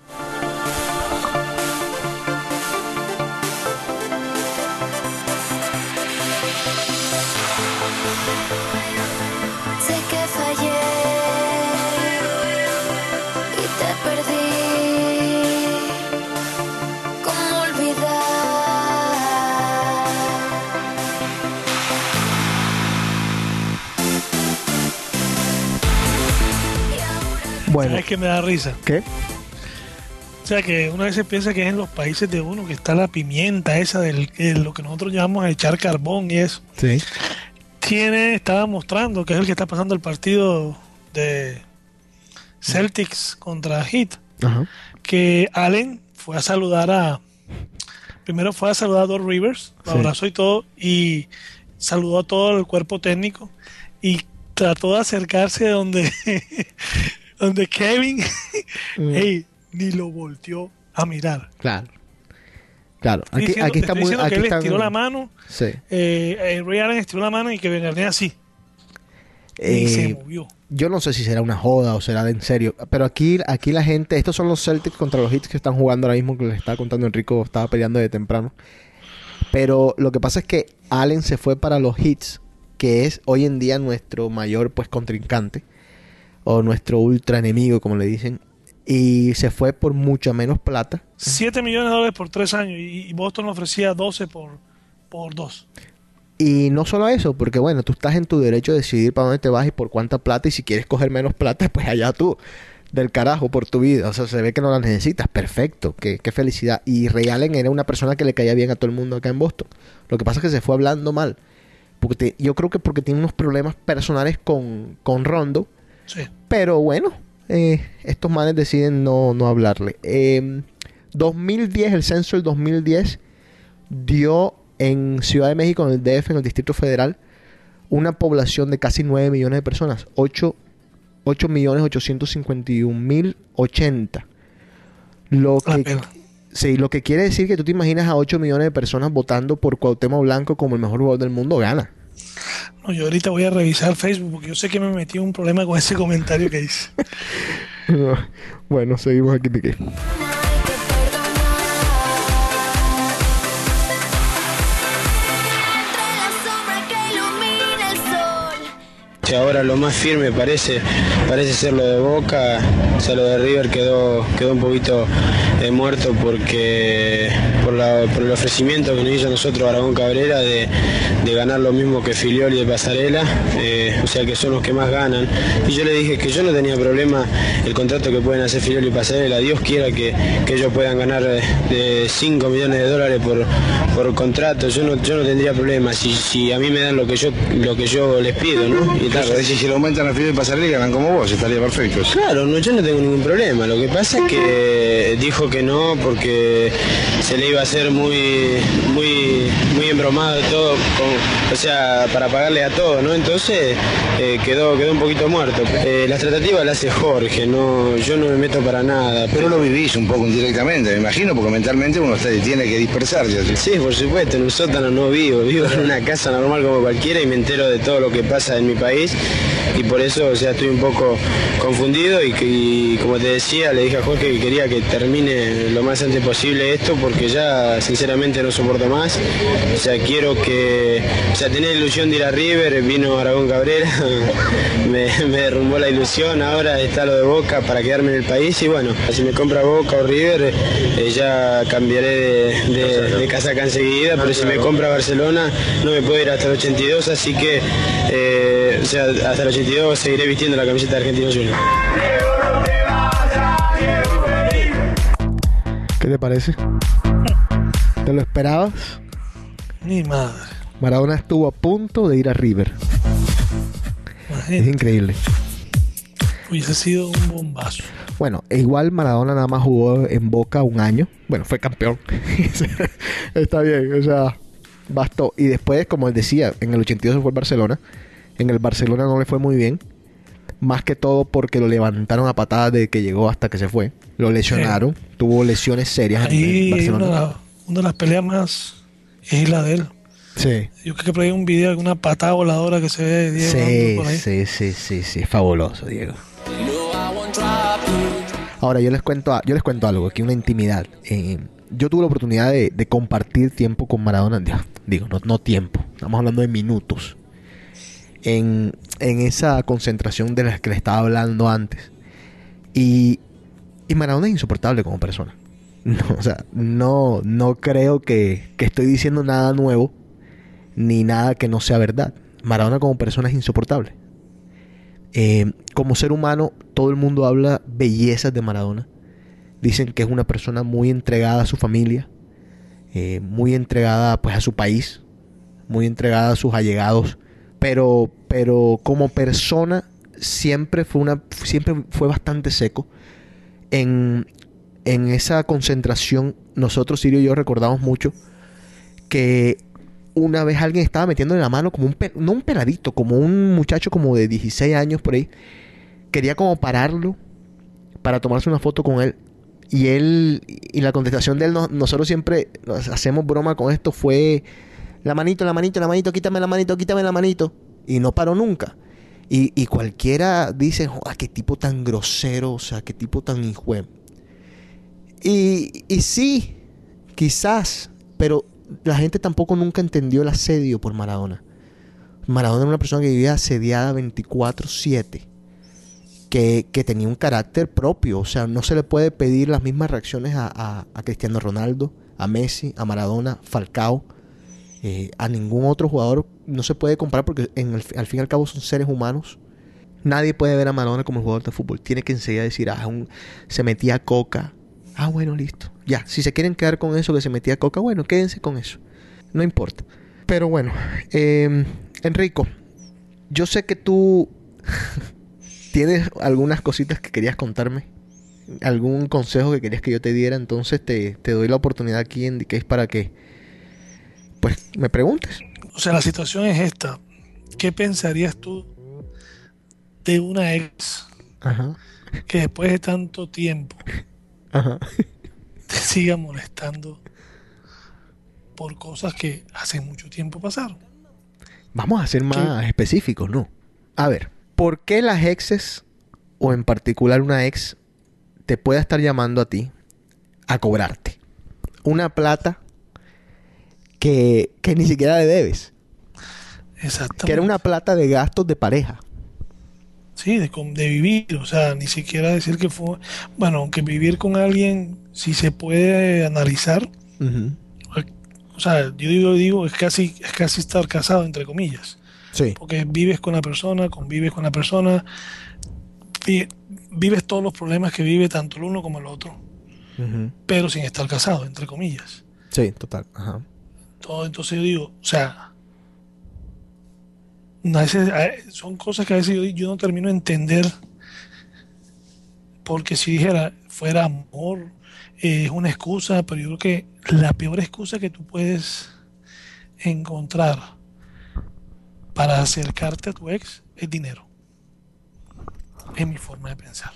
Speaker 5: Bueno,
Speaker 4: ¿Sabes qué me da risa?
Speaker 5: ¿qué?
Speaker 4: O sea, que una vez se piensa que es en los países de uno que está la pimienta esa del que lo que nosotros llamamos echar carbón y eso.
Speaker 5: Sí.
Speaker 4: Tiene, estaba mostrando que es el que está pasando el partido de Celtics contra Heat,
Speaker 5: Ajá.
Speaker 4: que Allen fue a saludar a primero fue a saludar a Doc Rivers, lo
Speaker 5: Sí.
Speaker 4: abrazó y todo y saludó a todo el cuerpo técnico y trató de acercarse donde [LAUGHS] donde Kevin [LAUGHS]
Speaker 5: Mm.
Speaker 4: hey, ni lo volteó a mirar.
Speaker 5: Claro. Claro. Aquí,
Speaker 4: diciendo-
Speaker 5: aquí está muy. Aquí
Speaker 4: que él estiró la mano,
Speaker 5: Sí.
Speaker 4: eh, eh, Ray Allen estiró la mano y que Garnett así. y
Speaker 5: Eh,
Speaker 4: se movió.
Speaker 5: yo no sé si será una joda o será de en serio. Pero aquí, aquí la gente. Estos son los Celtics contra los Hits que están jugando ahora mismo. Que les estaba contando Enrico. Estaba peleando de temprano. Pero lo que pasa es que Allen se fue para los Hits. Que es hoy en día nuestro mayor pues contrincante. O nuestro ultra enemigo, como le dicen. Y se fue por mucha menos plata.
Speaker 4: 7 millones de dólares por 3 años y, Boston ofrecía 12 por, por 2.
Speaker 5: Y no solo eso, porque bueno, tú estás en tu derecho de decidir para dónde te vas y por cuánta plata. Y si quieres coger menos plata, pues allá tú. Del carajo por tu vida. O sea, se ve que no la necesitas. Perfecto. Qué, qué felicidad. Y Ray Allen era una persona que le caía bien a todo el mundo acá en Boston. Lo que pasa es que se fue hablando mal. Porque te- yo creo que porque tiene unos problemas personales con, con Rondo.
Speaker 4: Sí.
Speaker 5: Pero bueno, eh, estos manes deciden no, no hablarle. Eh, 2010, el censo del 2010 dio en Ciudad de México, en el DF, en el Distrito Federal, una población de casi 9 millones de personas. 8, 8 millones 851 mil 80. Lo
Speaker 4: La
Speaker 5: que. Sí, lo que quiere decir que tú te imaginas a 8 millones de personas votando por Cuauhtémoc Blanco como el mejor jugador del mundo, gana.
Speaker 4: No, yo ahorita voy a revisar Facebook porque yo sé que me metí en un problema con ese comentario que hice.
Speaker 5: bueno, seguimos aquí.
Speaker 7: Si ahora lo más firme parece, parece ser lo de Boca, o sea, lo de River quedó, quedó un poquito eh, muerto porque por, la- por el ofrecimiento que nos hizo a nosotros Aragón Cabrera de, de ganar lo mismo que Filioli de Pasarela, eh, o sea que son los que más ganan. Y yo le dije que yo no tenía problema el contrato que pueden hacer Filioli y Pasarela, Dios quiera que, que ellos puedan ganar eh, de 5 millones de dólares por, por contrato, yo no, yo no tendría problema si, si a mí me dan lo que yo, lo que yo les pido, ¿no? Y
Speaker 8: Claro, si se lo aumentan a Fidel Pasarelli ganan como vos, estaría perfecto.
Speaker 7: Claro, no, yo no tengo ningún problema. Lo que pasa es que dijo que no porque se le iba a hacer muy, muy, muy embromado todo, con- o sea, para pagarle a todo, ¿no? Entonces eh, quedó, quedó un poquito muerto. Eh, las tratativas las hace Jorge, no, yo no me meto para nada.
Speaker 8: Pero lo vivís un poco indirectamente, me imagino, porque mentalmente uno está- tiene que dispersarse. así.
Speaker 7: Sí, por supuesto, en un sótano no vivo, vivo en una casa normal como cualquiera y me entero de todo lo que pasa en mi país y por eso o sea, estoy un poco confundido y, y como te decía, le dije a Jorge que quería que termine lo más antes posible esto porque ya sinceramente no soporto más. O sea, quiero que, o sea, tenía la ilusión de ir a River, vino Aragón Cabrera, [LAUGHS] me, me derrumbó la ilusión, ahora está lo de Boca para quedarme en el país y bueno, si me compra Boca o River eh, ya cambiaré de, de, de casaca enseguida, pero si me compra Barcelona no me puedo ir hasta el 82, así que eh, o sea, hasta el 82 seguiré vistiendo la camiseta de Argentino Junior.
Speaker 5: ¿Qué te parece? ¿Te lo esperabas?
Speaker 4: Ni madre.
Speaker 5: Maradona estuvo a punto de ir a River. Es increíble.
Speaker 4: Hubiese sido un bombazo.
Speaker 5: Bueno, e igual Maradona nada más jugó en Boca un año. Bueno, fue campeón. [LAUGHS] Está bien, o sea, bastó. Y después, como él decía, en el 82 se fue al Barcelona. En el Barcelona no le fue muy bien. Más que todo porque lo levantaron a patadas de que llegó hasta que se fue. Lo lesionaron. Tuvo lesiones serias en- en
Speaker 4: Ahí una,
Speaker 5: Barcelona.
Speaker 4: las- una de las peleas más es la de él.
Speaker 5: Sí.
Speaker 4: Yo creo que por ahí un video de una patada voladora que se ve de Diego
Speaker 5: Sí, sí, sí, sí, sí, es fabuloso, Diego. Ahora yo les cuento, yo les cuento algo, aquí una intimidad. Eh, yo tuve la oportunidad de, de compartir tiempo con Maradona, digo, no, no tiempo, estamos hablando de minutos. En, en esa concentración de la que le estaba hablando antes. Y, y Maradona es insoportable como persona. [LAUGHS] No, o sea, no, no creo que, que estoy diciendo nada nuevo ni nada que no sea verdad. Maradona como persona es insoportable. Eh, como ser humano, todo el mundo habla bellezas de Maradona. Dicen que es una persona muy entregada a su familia, eh, muy entregada pues a su país, muy entregada a sus allegados, pero, pero como persona siempre fue una, siempre fue bastante seco. En, en esa concentración, nosotros Sirio y yo recordamos mucho que una vez alguien estaba metiéndole la mano como un, no un peladito, como un muchacho como de 16 años por ahí. Quería como pararlo para tomarse una foto con él. Y él, y la contestación de él, no- nosotros siempre hacemos broma con esto, fue la manito, la manito, la manito, quítame la manito, quítame la manito. Y no paró nunca. Y, y cualquiera dice, "Joder, qué tipo tan grosero, o sea, qué tipo tan hijo. De-". Y, y sí, quizás, pero la gente tampoco nunca entendió el asedio por Maradona. Maradona era una persona que vivía asediada 24/7, que, que tenía un carácter propio, o sea, no se le puede pedir las mismas reacciones a, a- Cristiano Ronaldo, a Messi, a Maradona, Falcao, eh, a ningún otro jugador, no se puede comparar porque el- al fin y al cabo son seres humanos. Nadie puede ver a Maradona como jugador de fútbol. Tiene que enseguida decir, ah, un- se metía coca. Ah, bueno, listo. Ya, si se quieren quedar con eso que se metía coca, bueno, quédense con eso. No importa. Pero bueno, eh, Enrico, yo sé que tú [LAUGHS] tienes algunas cositas que querías contarme. Algún consejo que querías que yo te diera. Entonces te, te doy la oportunidad aquí en Case para que pues me preguntes.
Speaker 4: O sea, la situación es esta. ¿Qué pensarías tú de una ex
Speaker 5: Ajá.
Speaker 4: que después de tanto tiempo
Speaker 5: Ajá.
Speaker 4: te [LAUGHS] siga molestando por cosas que hace mucho tiempo pasaron.
Speaker 5: Vamos a ser más específicos, ¿no? A ver, ¿por qué las exes, o en particular una ex, te puede estar llamando a ti a cobrarte una plata que, que ni siquiera le debes?
Speaker 4: Exactamente.
Speaker 5: Que era una plata de gastos de pareja.
Speaker 4: Sí, de, de vivir, o sea, ni siquiera decir que fue... Bueno, aunque vivir con alguien, si se puede analizar, o sea, yo digo, digo es, casi, es casi estar casado, entre comillas.
Speaker 5: Sí.
Speaker 4: Porque vives con la persona, convives con la persona, vi- vives todos los problemas que vive tanto el uno como el otro, pero sin estar casado, entre comillas.
Speaker 5: Sí, total. Ajá.
Speaker 4: Todo, entonces yo digo, o sea, a veces- son cosas que a veces yo, yo no termino de entender, porque si dijera, fuera amor, eh, es una excusa, pero yo creo que la peor excusa que tú puedes encontrar para acercarte a tu ex es dinero. Es mi forma de pensar.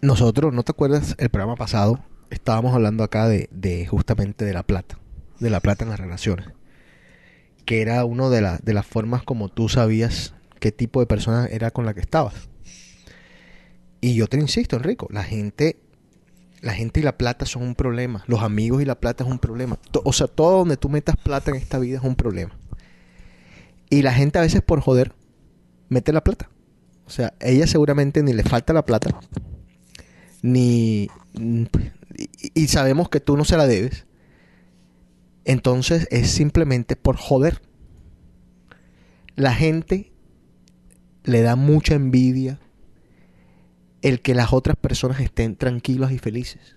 Speaker 5: Nosotros, ¿no te acuerdas el programa pasado? Estábamos hablando acá de, de justamente de la plata, de la plata en las relaciones. Que era una de, de las formas como tú sabías qué tipo de persona era con la que estabas. Y yo te insisto, Enrico, la gente, la gente y la plata son un problema. Los amigos y la plata es un problema. O sea, todo donde tú metas plata en esta vida es un problema. Y la gente a veces por joder mete la plata. O sea, ella seguramente ni le falta la plata, ni y sabemos que tú no se la debes. Entonces es simplemente por joder. La gente le da mucha envidia el que las otras personas estén tranquilas y felices.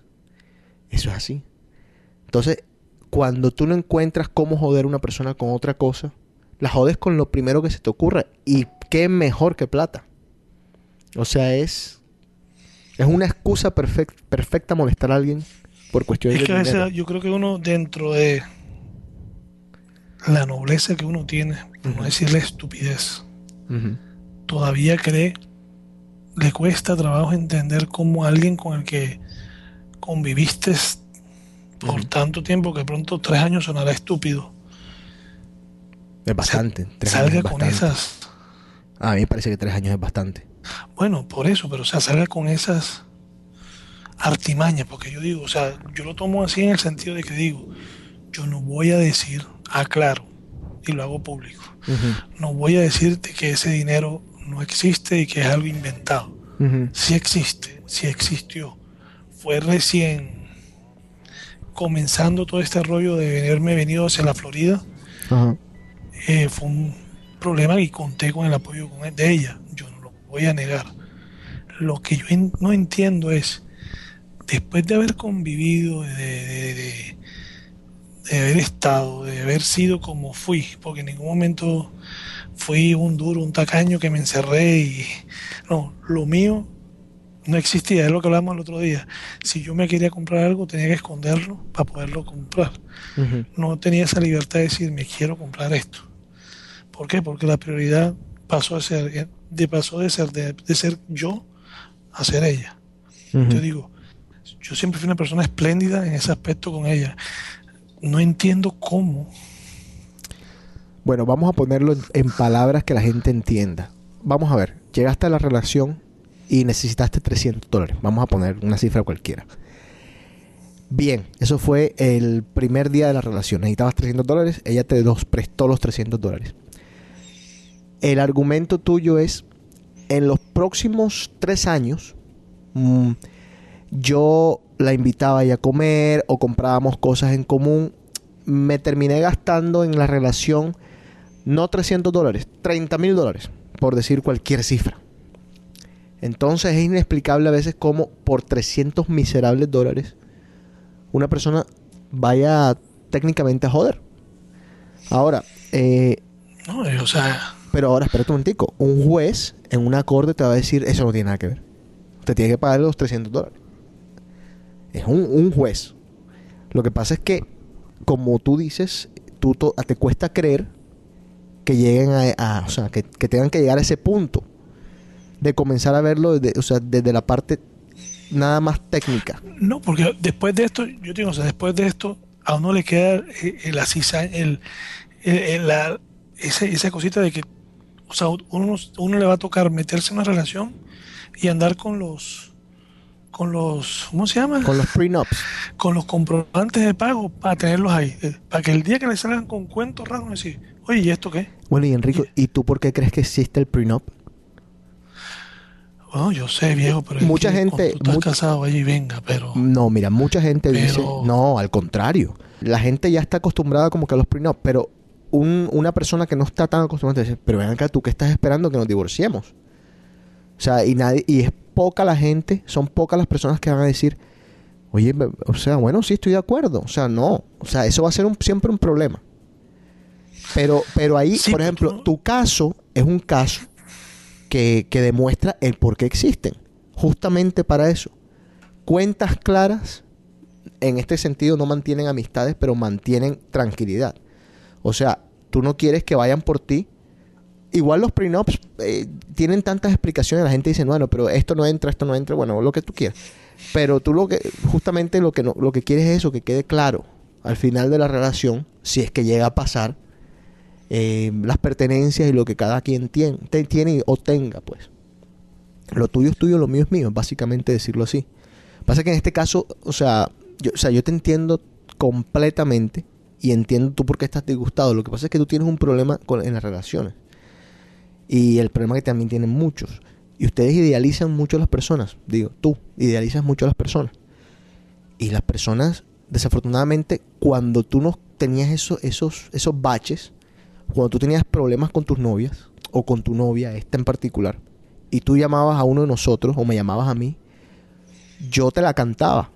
Speaker 5: Eso es así. Entonces, cuando tú no encuentras cómo joder a una persona con otra cosa, la jodes con lo primero que se te ocurra. Y qué mejor que plata. O sea, es es una excusa perfec- perfecta molestar a alguien por cuestiones
Speaker 4: Es que
Speaker 5: de
Speaker 4: a veces
Speaker 5: dinero.
Speaker 4: yo creo que uno dentro de la nobleza que uno tiene, por no decirle estupidez,
Speaker 5: Ujú.
Speaker 4: todavía cree, le cuesta trabajo entender cómo alguien con el que conviviste por tanto tiempo que pronto tres años sonará estúpido,
Speaker 5: Es bastante. tres años
Speaker 4: salga con
Speaker 5: bastante.
Speaker 4: esas,
Speaker 5: A mí me parece que tres años es bastante.
Speaker 4: bueno, por eso, pero o sea, salga con esas artimañas, porque yo digo, o sea, yo lo tomo así en el sentido de que digo, yo no voy a decir, aclaro, y lo hago público, no voy a decirte que ese dinero no existe y que es algo inventado.
Speaker 5: Ujú.
Speaker 4: Sí existe, sí existió. Fue recién comenzando todo este rollo de haberme venido hacia la Florida. Eh, fue un problema y conté con el apoyo de ella. Yo no lo voy a negar. Lo que yo en- no entiendo es, después de haber convivido, de, de- de- de haber estado, de haber sido como fui, porque en ningún momento fui un duro, un tacaño que me encerré y no, lo mío no existía, es lo que hablamos el otro día. Si yo me quería comprar algo, tenía que esconderlo para poderlo comprar. No tenía esa libertad de decir, me quiero comprar esto. ¿Por qué? Porque la prioridad pasó a ser, de pasó de ser, de, de ser yo a ser ella.
Speaker 5: Ujú.
Speaker 4: Yo digo, yo siempre fui una persona espléndida en ese aspecto con ella. No entiendo cómo.
Speaker 5: Bueno, vamos a ponerlo en, palabras que la gente entienda. Vamos a ver, llegaste a la relación y necesitaste 300 dólares. Vamos a poner una cifra cualquiera. Bien, eso fue el primer día de la relación. Necesitabas 300 dólares, ella te los prestó los 300 dólares. El argumento tuyo es, en los próximos tres años, mm, yo la invitaba a ella a comer o comprábamos cosas en común. Me terminé gastando en la relación no 300 dólares, 30 mil dólares, por decir cualquier cifra. Entonces es inexplicable a veces cómo por 300 miserables dólares una persona vaya técnicamente a joder. Ahora, eh,
Speaker 4: No, Eh, o sea,
Speaker 5: pero ahora espérate un momentico. Un juez en una corte te va a decir, eso no tiene nada que ver. Te tiene que pagar los 300 dólares. Es un, un juez. Lo que pasa es que, como tú dices, tú te cuesta creer que lleguen a, o sea, que, que tengan que llegar a ese punto de comenzar a verlo desde, o sea, desde la parte nada más técnica.
Speaker 4: No, porque después de esto, yo digo, o sea, después de esto, a uno le queda eh, el, el, el- el- la- ese- esa cosita de que, o sea, uno, uno le va a tocar meterse en una relación y andar con los, con los, ¿cómo se llama?
Speaker 5: Con los prenups.
Speaker 4: Con los comprobantes de pago para tenerlos ahí, eh, para que el día que le salgan con cuentos raros, decir, oye, ¿y esto qué?
Speaker 5: Bueno, y Enrico, ¿y tú por qué crees que existe el prenup?
Speaker 4: Bueno, yo sé, viejo, pero es
Speaker 5: Mucha
Speaker 4: que
Speaker 5: gente-
Speaker 4: tú estás
Speaker 5: mucha-
Speaker 4: casado allí, venga, pero
Speaker 5: No, mira, mucha gente dice, no, al contrario. La gente ya está acostumbrada como que a los prenup, pero un- una persona que no está tan acostumbrada dice, pero ven acá, ¿tú qué estás esperando que nos divorciemos? O sea, y nadie, y es poca la gente, son pocas las personas que van a decir, oye, o sea, bueno, sí estoy de acuerdo. O sea, no. O sea, eso va a ser un- siempre un problema. Pero, pero ahí,
Speaker 4: Sí,
Speaker 5: por ejemplo, tu caso es un caso que, que demuestra el por qué existen. Justamente para eso. Cuentas claras, en este sentido, no mantienen amistades, pero mantienen tranquilidad. O sea, tú no quieres que vayan por ti. Igual los prenups eh, tienen tantas explicaciones. La gente dice, bueno, pero esto no entra, esto no entra, bueno, lo que tú quieras. Pero tú lo que, justamente lo que, no- lo que quieres es eso, que quede claro al final de la relación, si es que llega a pasar, eh, las pertenencias y lo que cada quien tiene, tiene o tenga, pues. Lo tuyo es tuyo, lo mío es mío, básicamente decirlo así. Pasa que en este caso, o sea, yo, o sea, yo te entiendo completamente y entiendo tú por qué estás disgustado. Lo que pasa es que tú tienes un problema en las relaciones. Y el problema que también tienen muchos. Y ustedes idealizan mucho a las personas. Digo, tú idealizas mucho a las personas. Y las personas, desafortunadamente, cuando tú no tenías esos, esos, esos baches, cuando tú tenías problemas con tus novias, o con tu novia, esta en particular, y tú llamabas a uno de nosotros, o me llamabas a mí, yo te la cantaba.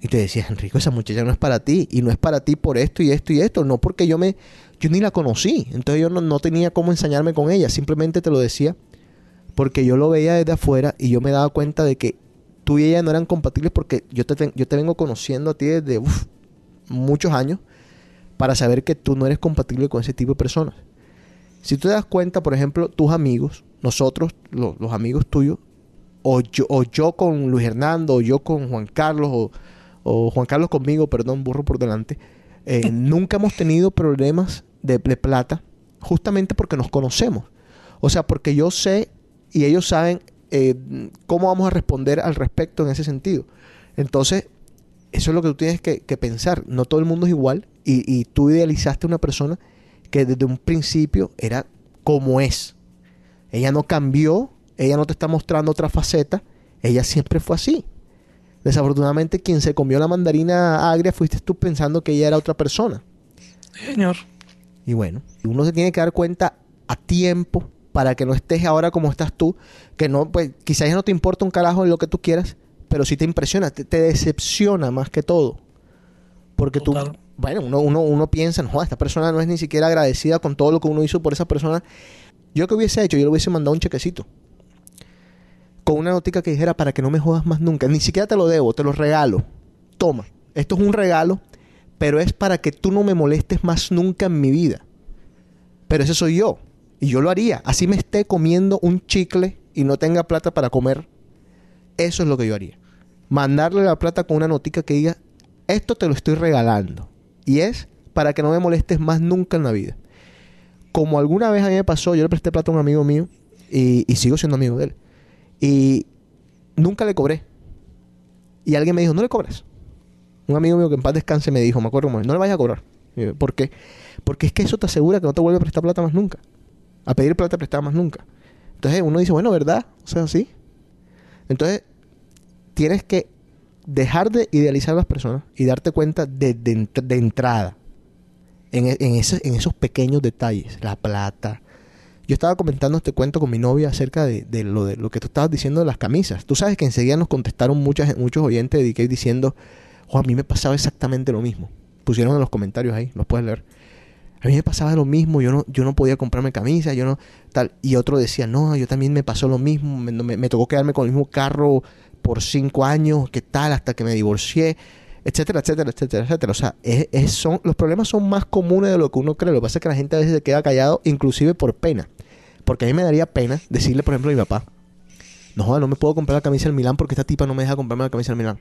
Speaker 5: Y te decía, Enrico, esa muchacha no es para ti. Y no es para ti por esto y esto y esto. No porque yo me... Yo ni la conocí. Entonces yo no, no tenía cómo ensañarme con ella. Simplemente te lo decía porque yo lo veía desde afuera y yo me daba cuenta de que tú y ella no eran compatibles porque yo te, yo te vengo conociendo a ti desde uf, muchos años para saber que tú no eres compatible con ese tipo de personas. Si tú te das cuenta, por ejemplo, tus amigos, nosotros, lo- los amigos tuyos, o yo, o yo con Luis Hernando, o yo con Juan Carlos, o, o Juan Carlos conmigo, perdón, burro por delante, eh, [LAUGHS] nunca hemos tenido problemas de, de plata justamente porque nos conocemos. O sea, porque yo sé y ellos saben eh, cómo vamos a responder al respecto en ese sentido. Entonces, eso es lo que tú tienes que, que pensar. No todo el mundo es igual y, y tú idealizaste una persona que desde un principio era como es. Ella no cambió, ella no te está mostrando otra faceta, ella siempre fue así. Desafortunadamente quien se comió la mandarina agria fuiste tú pensando que ella era otra persona.
Speaker 4: señor.
Speaker 5: Y bueno, uno se tiene que dar cuenta a tiempo para que no estés ahora como estás tú, que no, pues quizás ya no te importa un carajo en lo que tú quieras, pero sí te impresiona, te, te decepciona más que todo. Porque tú, bueno, uno, uno, uno piensa, no, esta persona no es ni siquiera agradecida con todo lo que uno hizo por esa persona. Yo que hubiese hecho, yo le hubiese mandado un chequecito. Con una notica que dijera para que no me jodas más nunca. Ni siquiera te lo debo, te lo regalo. Toma, esto es un regalo, pero es para que tú no me molestes más nunca en mi vida. Pero ese soy yo. Y yo lo haría. Así me esté comiendo un chicle y no tenga plata para comer. Eso es lo que yo haría. Mandarle la plata con una notica que diga, esto te lo estoy regalando. Y es para que no me molestes más nunca en la vida. Como alguna vez a mí me pasó, yo le presté plata a un amigo mío y, y sigo siendo amigo de él. Y nunca le cobré. Y alguien me dijo, no le cobras. Un amigo mío que en paz descanse me dijo, me acuerdo, no le vayas a cobrar. Yo, ¿Por qué? Porque es que eso te asegura que no te vuelve a prestar plata más nunca. A pedir plata prestada más nunca. Entonces uno dice, bueno, ¿verdad? O sea, sí. Entonces, tienes que dejar de idealizar a las personas y darte cuenta de, de de entrada en, e- en, ese- en esos pequeños detalles. La plata. Yo estaba comentando este cuento con mi novia acerca de, lo, de lo que tú estabas diciendo de las camisas. Tú sabes que enseguida nos contestaron muchas, muchos oyentes de DK diciendo, oh, a mí me pasaba exactamente lo mismo. Pusieron en los comentarios ahí, los puedes leer. A mí me pasaba lo mismo, yo no, yo no podía comprarme camisa, yo no, tal. Y otro decía, no, yo también me pasó lo mismo, me, me- me tocó quedarme con el mismo carro por cinco años, qué tal, hasta que me divorcié, etcétera, etcétera, etcétera, etcétera. O sea, es, es- son, los problemas son más comunes de lo que uno cree. Lo que pasa es que la gente a veces se queda callado, inclusive por pena. Porque a mí me daría pena decirle, por ejemplo, a mi papá, No joda, no me puedo comprar la camisa del Milán porque esta tipa no me deja comprarme la camisa del Milán.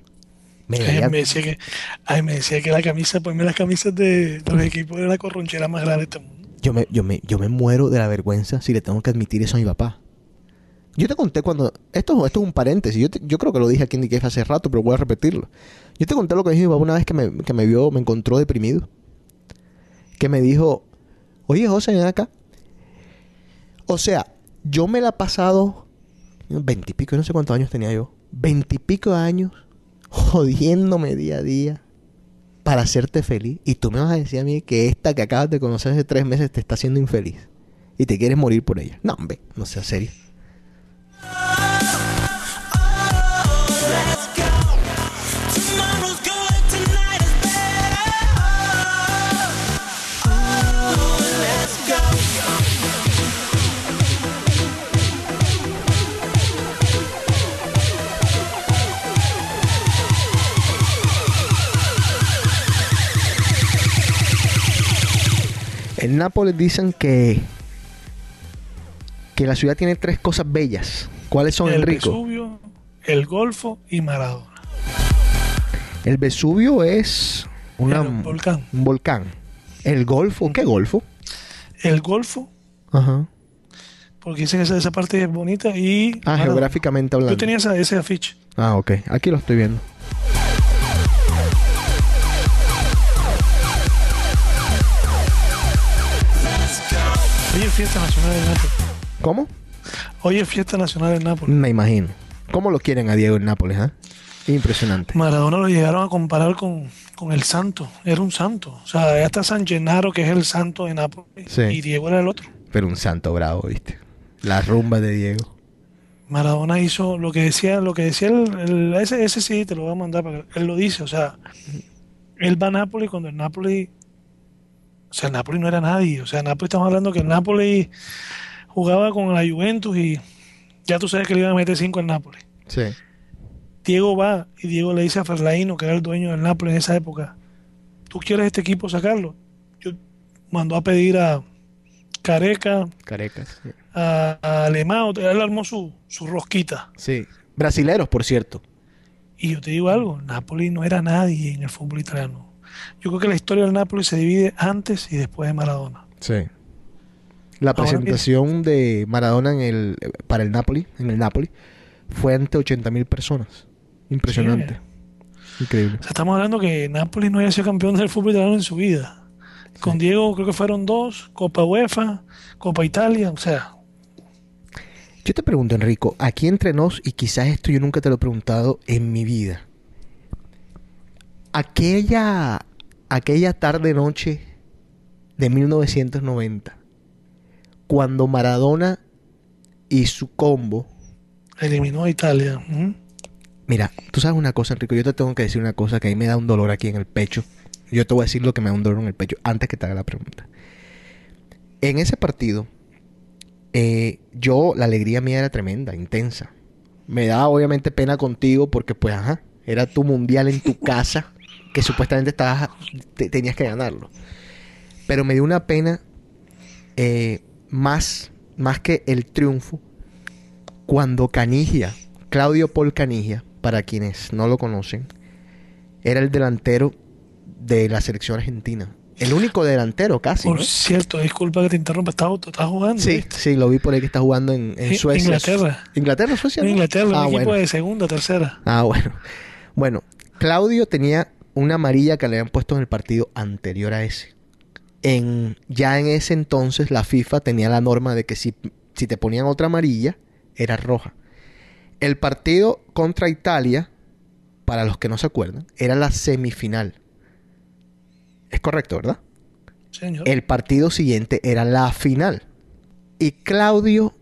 Speaker 5: Me
Speaker 4: Ay,
Speaker 5: veía-
Speaker 4: me decía que, ay, me decía que la camisa, ponme las camisas de, los equipos de la corronchera más grande de este mundo.
Speaker 5: yo, me, yo, me, yo me muero de la vergüenza si le tengo que admitir eso a mi papá. Yo te conté cuando... Esto, esto es un paréntesis. Yo, te- yo creo que lo dije aquí en DKF hace rato, pero voy a repetirlo. Yo te conté lo que dijo mi papá una vez que me, que me vio, me encontró deprimido. Que me dijo, oye José, ven acá. O sea, yo me la he pasado veintipico, no sé cuántos años tenía yo. Veintipico años jodiéndome día a día para hacerte feliz. Y tú me vas a decir a mí que esta que acabas de conocer hace tres meses te está haciendo infeliz. Y te quieres morir por ella. No, hombre, no seas serio. En Nápoles dicen que que la ciudad tiene tres cosas bellas. ¿Cuáles son,
Speaker 4: el
Speaker 5: Enrico?
Speaker 4: Vesubio, el Golfo y Maradona.
Speaker 5: El Vesubio es una-
Speaker 4: El volcán.
Speaker 5: un volcán. El Golfo, ¿qué Golfo?
Speaker 4: El Golfo,
Speaker 5: Ajá.
Speaker 4: porque dicen que esa, esa parte es bonita y...
Speaker 5: Ah,
Speaker 4: Maradona.
Speaker 5: geográficamente hablando.
Speaker 4: Yo tenía esa- ese afiche.
Speaker 5: Ah, ok. Aquí lo estoy viendo.
Speaker 4: Hoy es fiesta nacional en Nápoles.
Speaker 5: ¿Cómo?
Speaker 4: Hoy es fiesta nacional en Nápoles.
Speaker 5: Me imagino. ¿Cómo lo quieren a Diego en Nápoles, ah? Impresionante.
Speaker 4: Maradona lo llegaron a comparar con, con el santo. Era un santo. O sea, ya está San Gennaro, que es el santo de Nápoles.
Speaker 5: Sí.
Speaker 4: Y Diego era el otro.
Speaker 5: Pero un santo bravo, ¿viste? La rumba de Diego.
Speaker 4: Maradona hizo lo que decía, lo que decía el, el- ese, ese sí te lo voy a mandar para que él lo dice, o sea, él va a Nápoles cuando el Nápoles, o sea, el Nápoles no era nadie, o sea, el Nápoles estamos hablando que el Nápoles jugaba con la Juventus y ya tú sabes que le iban a meter cinco al Nápoles.
Speaker 5: Sí.
Speaker 4: Diego va y Diego le dice a Ferlaino, que era el dueño del Nápoles en esa época, ¿tú quieres este equipo sacarlo? Yo mandó a pedir a Careca,
Speaker 5: Carecas. sí.
Speaker 4: a, a Alemão, él armó su, su rosquita.
Speaker 5: Sí. Brasileros, por cierto.
Speaker 4: Y yo te digo algo, Napoli no era nadie en el fútbol italiano. Yo creo que la historia del Napoli se divide antes y después de Maradona.
Speaker 5: Sí. La
Speaker 4: Ahora
Speaker 5: presentación de Maradona en el, para el Napoli, en el Napoli, fue ante 80 mil personas. Impresionante. Increíble.
Speaker 4: O sea, estamos hablando que Napoli no había sido campeón del fútbol italiano en su vida. Con Diego creo que fueron dos, Copa UEFA, Copa Italia, o sea,
Speaker 5: Yo te pregunto, Enrico, aquí entre nos, y quizás esto yo nunca te lo he preguntado en mi vida. Aquella, aquella tarde-noche de 1990, cuando Maradona y su combo
Speaker 4: eliminó a Italia.
Speaker 5: Mira, tú sabes una cosa, Enrico. Yo te tengo que decir una cosa que a mí me da un dolor aquí en el pecho. Yo te voy a decir lo que me da un dolor en el pecho antes que te haga la pregunta. En ese partido, eh, yo, la alegría mía era tremenda, intensa. Me daba obviamente pena contigo porque, pues, ajá, era tu mundial en tu [LAUGHS] casa que supuestamente estabas, te- tenías que ganarlo. Pero me dio una pena eh, más, más que el triunfo cuando Canigia, Claudio Paul Canigia, para quienes no lo conocen, era el delantero de la selección argentina. El único delantero casi.
Speaker 4: Por
Speaker 5: ¿no?
Speaker 4: cierto, disculpa que te interrumpa, estás, estás jugando.
Speaker 5: Sí,
Speaker 4: ¿viste?
Speaker 5: sí, lo vi por ahí que está jugando en, en Suecia.
Speaker 4: Inglaterra.
Speaker 5: Inglaterra, Suecia.
Speaker 4: En
Speaker 5: no?
Speaker 4: Inglaterra,
Speaker 5: Ah,
Speaker 4: un equipo
Speaker 5: bueno.
Speaker 4: de segunda, tercera.
Speaker 5: Ah, bueno. Bueno, Claudio tenía una amarilla que le habían puesto en el partido anterior a ese. En, ya en ese entonces la FIFA tenía la norma de que si, si te ponían otra amarilla, era roja. El partido contra Italia, para los que no se acuerdan, era la semifinal. Es correcto, ¿verdad?
Speaker 4: Señor.
Speaker 5: El partido siguiente era la final. Y Claudio,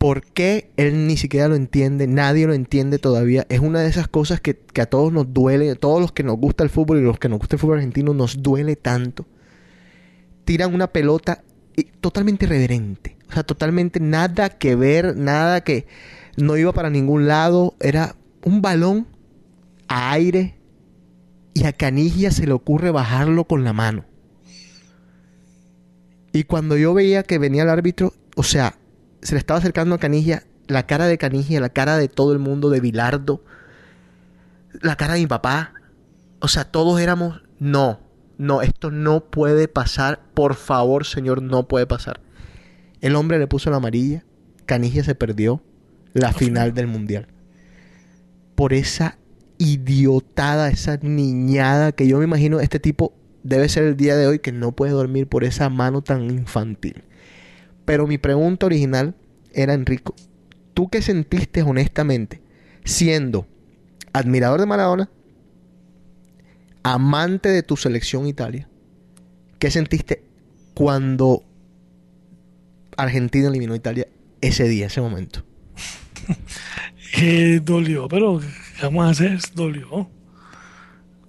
Speaker 5: ¿por qué él ni siquiera lo entiende? Nadie lo entiende todavía. Es una de esas cosas que, que a todos nos duele, a todos los que nos gusta el fútbol y los que nos gusta el fútbol argentino nos duele tanto. Tiran una pelota y- totalmente irreverente. O sea, totalmente nada que ver, nada que no iba para ningún lado. Era un balón a aire y a Canilla se le ocurre bajarlo con la mano. Y cuando yo veía que venía el árbitro, o sea, se le estaba acercando a Canilla, la cara de Canigia, la cara de todo el mundo, de Bilardo, la cara de mi papá. O sea, todos éramos, no, no, esto no puede pasar. Por favor, señor, no puede pasar. El hombre le puso la amarilla. Canigia se perdió la final del mundial. Por esa idiotada, esa niñada que yo me imagino este tipo debe ser el día de hoy que no puede dormir por esa mano tan infantil. Pero mi pregunta original era, Enrico, ¿tú qué sentiste honestamente siendo admirador de Maradona, amante de tu selección Italia? ¿Qué sentiste cuando Argentina eliminó a Italia ese día, ese momento? [LAUGHS]
Speaker 4: Eh, dolió, pero ¿qué vamos a hacer? Dolió.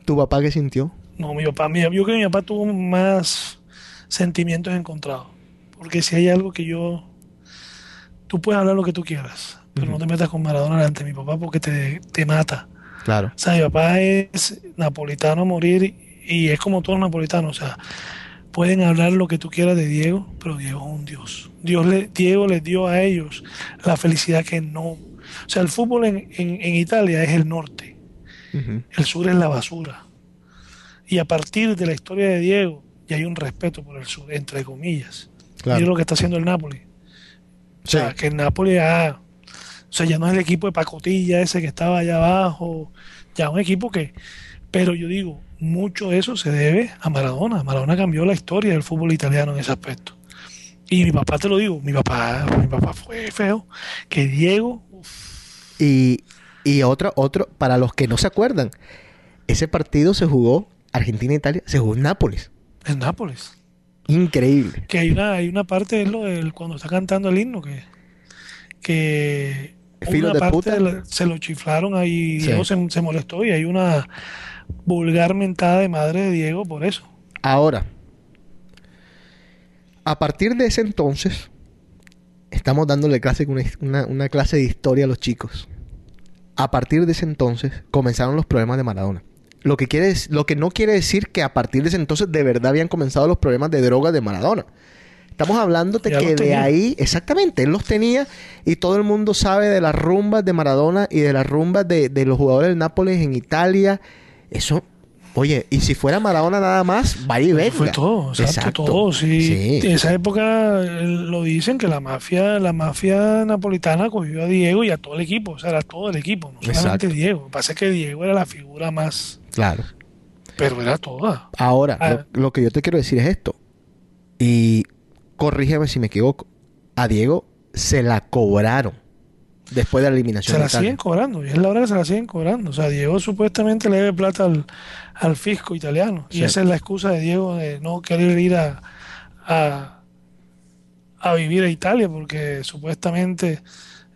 Speaker 5: ¿Tu papá qué sintió?
Speaker 4: No, mi papá, mi, yo creo que mi papá tuvo más sentimientos encontrados. Porque si hay algo que yo. Tú puedes hablar lo que tú quieras, pero no te metas con Maradona delante de mi papá porque te, te mata.
Speaker 5: Claro.
Speaker 4: O sea, mi papá es napolitano a morir y es como todos los napolitanos. O sea, pueden hablar lo que tú quieras de Diego, pero Diego es un Dios. Dios le, Diego les dio a ellos la felicidad que no. O sea, el fútbol en, en- en Italia es el norte, el sur es la basura. Y a partir de la historia de Diego, ya hay un respeto por el sur, entre comillas.
Speaker 5: Claro.
Speaker 4: Mira lo que está haciendo el Napoli. O sea, que el Napoli ya, o sea, ya no es el equipo de pacotilla ese que estaba allá abajo, ya un equipo que, pero yo digo, mucho de eso se debe a Maradona. Maradona cambió la historia del fútbol italiano en ese aspecto. Y mi papá te lo digo, mi papá, mi papá fue feo, que Diego,
Speaker 5: Y, y otro, otro, para los que no se acuerdan, ese partido se jugó, Argentina-Italia, se jugó en Nápoles.
Speaker 4: en Nápoles.
Speaker 5: Increíble.
Speaker 4: Que hay una, hay una parte, es lo del, cuando está cantando el himno, que, que una
Speaker 5: de
Speaker 4: parte
Speaker 5: puta.
Speaker 4: la- se lo chiflaron ahí,
Speaker 5: Sí.
Speaker 4: Diego se, se molestó y hay una vulgar mentada de madre de Diego por eso.
Speaker 5: Ahora, a partir de ese entonces, estamos dándole clase, una, una- una clase de historia a los chicos. A partir de ese entonces comenzaron los problemas de Maradona. Lo que, quiere, lo que no quiere decir que a partir de ese entonces de verdad habían comenzado los problemas de drogas de Maradona. Estamos hablando de
Speaker 4: Ya
Speaker 5: que de ahí, exactamente, él los tenía y todo el mundo sabe de las rumbas de Maradona y de las rumbas de, de los jugadores del Nápoles en Italia. Eso, oye, y si fuera Maradona nada más, vaya y venga.
Speaker 4: Fue todo, exacto, todo. Sí.
Speaker 5: Sí.
Speaker 4: En esa época eh, lo dicen que la mafia, la mafia napolitana cogió a Diego y a todo el equipo, o sea, era todo el equipo, no solamente
Speaker 5: Exacto.
Speaker 4: Diego. Lo que pasa es que Diego era la figura más,
Speaker 5: Claro.
Speaker 4: pero era toda.
Speaker 5: Ahora,
Speaker 4: Ah.
Speaker 5: lo, lo que yo te quiero decir es esto. Y corrígeme si me equivoco. A Diego se la cobraron después de la eliminación.
Speaker 4: Se la siguen cobrando, y es la hora que se la siguen cobrando. O sea, Diego supuestamente le debe plata al, al fisco italiano.
Speaker 5: Sí.
Speaker 4: Y esa es la excusa de Diego de no querer ir a, a, a vivir a Italia, porque supuestamente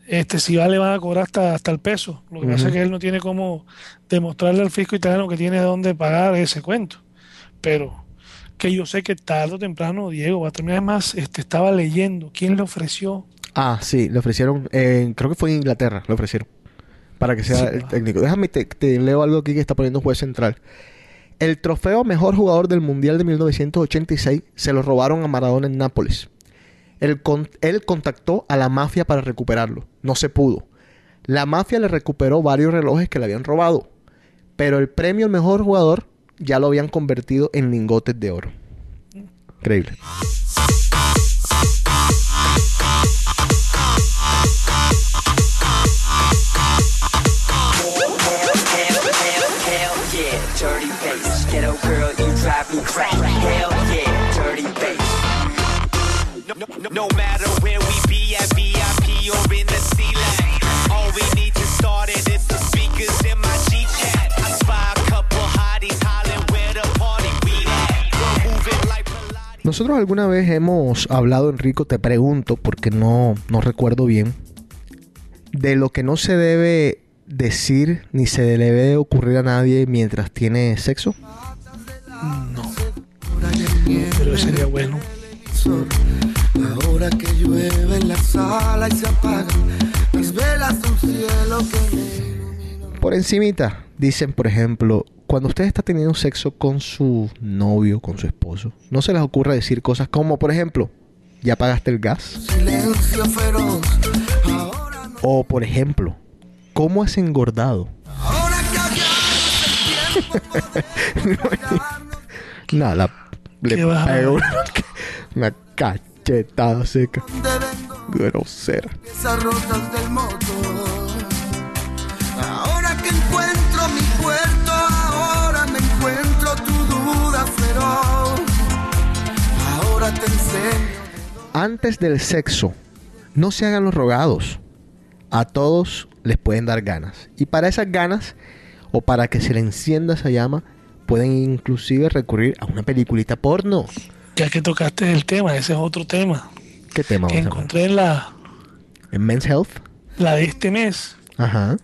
Speaker 4: este si va le van a cobrar hasta, hasta el peso. Lo que pasa es que él no tiene cómo demostrarle al fisco italiano que tiene dónde pagar ese cuento. Pero que yo sé que tarde o temprano Diego va a terminar. Además, este, estaba leyendo quién le ofreció
Speaker 5: Ah, sí, le ofrecieron, eh, creo que fue en Inglaterra, le ofrecieron. Para que sea
Speaker 4: Sí,
Speaker 5: el
Speaker 4: va.
Speaker 5: técnico. Déjame, te, te leo algo aquí que está poniendo un juez central. El trofeo mejor jugador del Mundial de 1986 se lo robaron a Maradona en Nápoles. Él, con- él contactó a la mafia para recuperarlo. No se pudo. La mafia le recuperó varios relojes que le habían robado. Pero el premio al mejor jugador ya lo habían convertido en lingotes de oro. Increíble.
Speaker 6: No, matter where we be at VIP or in the C-Line. All we need to start it is the speakers in my G-Chat. I spy a couple hotties hollering where the party we at. We're moving like Pilates.
Speaker 5: Nosotros alguna vez hemos hablado, Enrico, te pregunto, porque no, no recuerdo bien, de lo que no se debe decir ni se le debe ocurrir a nadie mientras tiene sexo.
Speaker 4: No. Pero sería bueno.
Speaker 9: Ahora que llueve en la sala y se apagan las velas de un cielo que
Speaker 5: Por encimita, dicen, por ejemplo, cuando usted está teniendo sexo con su novio, con su esposo, no se les ocurre decir cosas como, por ejemplo, ¿ya pagaste el gas?
Speaker 9: silencio feroz. Ahora
Speaker 5: O, por ejemplo, ¿cómo has engordado?
Speaker 9: Ahora [LAUGHS]
Speaker 5: Nada, la- le
Speaker 4: ¿Qué vas a
Speaker 5: pego una, [LAUGHS] una cachetada seca. Grosera.
Speaker 9: piezas rotas del motor. Ahora que encuentro mi puerto, ahora me encuentro tu duda feroz. Ahora te enseño.
Speaker 5: Antes del sexo, no se hagan los rogados. A todos les pueden dar ganas. Y para esas ganas, o para que se le encienda esa llama, pueden inclusive recurrir a una peliculita porno.
Speaker 4: Ya que tocaste el tema, ese es otro tema
Speaker 5: ¿Qué tema
Speaker 4: que encontré en la,
Speaker 5: En Men's Health.
Speaker 4: la de este mes.
Speaker 5: Ajá.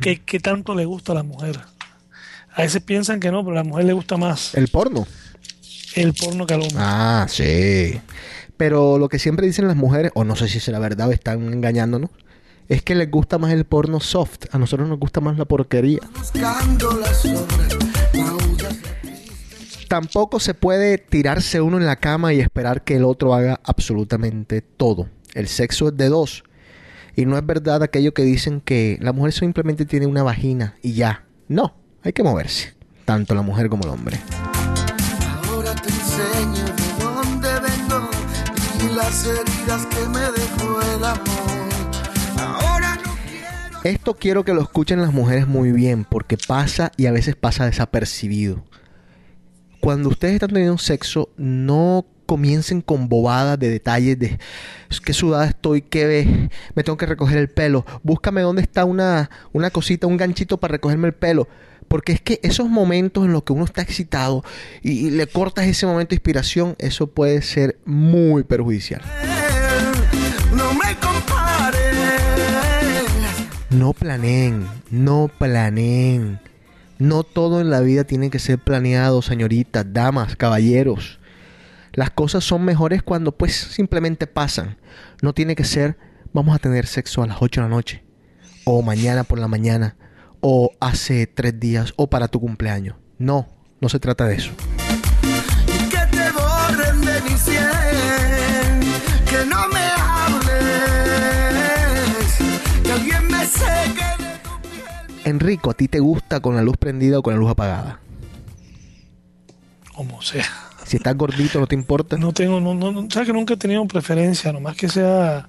Speaker 4: ¿Qué, qué tanto le gusta a la mujer? A veces piensan que no, pero a la mujer le gusta más
Speaker 5: El porno.
Speaker 4: el porno que al hombre.
Speaker 5: Ah, sí. Pero lo que siempre dicen las mujeres, o no sé si es la verdad o están engañándonos, es que les gusta más el porno soft. A nosotros nos gusta más la porquería.
Speaker 9: Buscando las obras, maullas.
Speaker 5: Tampoco se puede tirarse uno en la cama y esperar que el otro haga absolutamente todo. El sexo es de dos. Y no es verdad aquello que dicen que la mujer simplemente tiene una vagina y ya. No, hay que moverse. Tanto la mujer como el hombre.
Speaker 9: Ahora te enseño de dónde vengo y las heridas que me dejó el amor. Ahora no quiero.
Speaker 5: Esto quiero que lo escuchen las mujeres muy bien porque pasa y a veces pasa desapercibido. Cuando ustedes están teniendo sexo, no comiencen con bobadas de detalles de "Es qué sudada estoy, qué ve, me tengo que recoger el pelo, búscame dónde está una, una cosita, un ganchito para recogerme el pelo. Porque es que esos momentos en los que uno está excitado y, y le cortas ese momento de inspiración, eso puede ser muy perjudicial.
Speaker 9: No me compares.
Speaker 5: No planeen, no planeen. No todo en la vida tiene que ser planeado, señoritas, damas, caballeros. Las cosas son mejores cuando pues simplemente pasan. No tiene que ser, vamos a tener sexo a las 8 de la noche, o mañana por la mañana, o hace tres días, o para tu cumpleaños. No, no se trata de eso.
Speaker 9: Que te borren de mi. Que no me
Speaker 5: Enrico, ¿a ti te gusta con la luz prendida o con la luz apagada?
Speaker 4: Como sea.
Speaker 5: Si estás gordito, no te importa.
Speaker 4: No tengo, no, no, no- sabes que nunca he tenido preferencia, nomás que sea.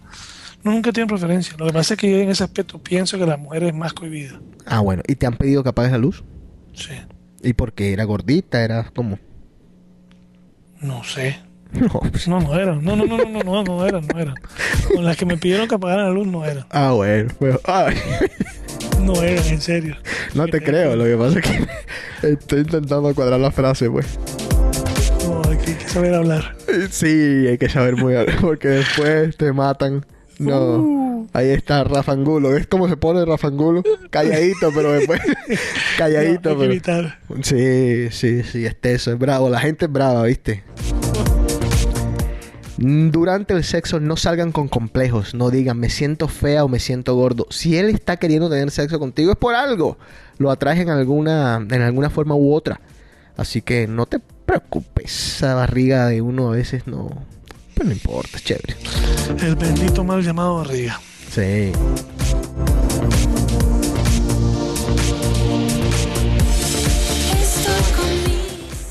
Speaker 4: No, nunca he tenido preferencia. Lo que pasa es que yo en ese aspecto pienso que la mujer es más cohibida.
Speaker 5: Ah, bueno. ¿Y te han pedido que apagues la luz?
Speaker 4: Sí.
Speaker 5: ¿Y porque era gordita? ¿Era como?
Speaker 4: No sé. [LAUGHS]
Speaker 5: No, pues-
Speaker 4: No, no eran. No, no, no, no, no, no, no eran, no eran. Con las que me pidieron que apagaran la luz no eran.
Speaker 5: Ah, bueno. pues, ay, [LAUGHS]
Speaker 4: No eran, en serio.
Speaker 5: no te creo. Lo que pasa es que [LAUGHS] estoy intentando cuadrar la frase, pues.
Speaker 4: No, hay que, hay que saber hablar.
Speaker 5: Sí, hay que saber muy bien. Porque después te matan. No. Ahí está Rafa Angulo. ¿Ves cómo se pone Rafa Angulo? Calladito, pero después. [LAUGHS] [LAUGHS] Calladito,
Speaker 4: No, hay
Speaker 5: pero. Sí, sí, sí, es teso, es bravo. La gente es brava, ¿viste? Durante el sexo no salgan con complejos, no digan me siento fea o me siento gordo. Si él está queriendo tener sexo contigo es por algo. Lo atraes en alguna, en alguna forma u otra. Así que no te preocupes. Esa barriga de uno a veces no. Pues no importa, es chévere.
Speaker 4: El bendito mal llamado barriga.
Speaker 5: Sí.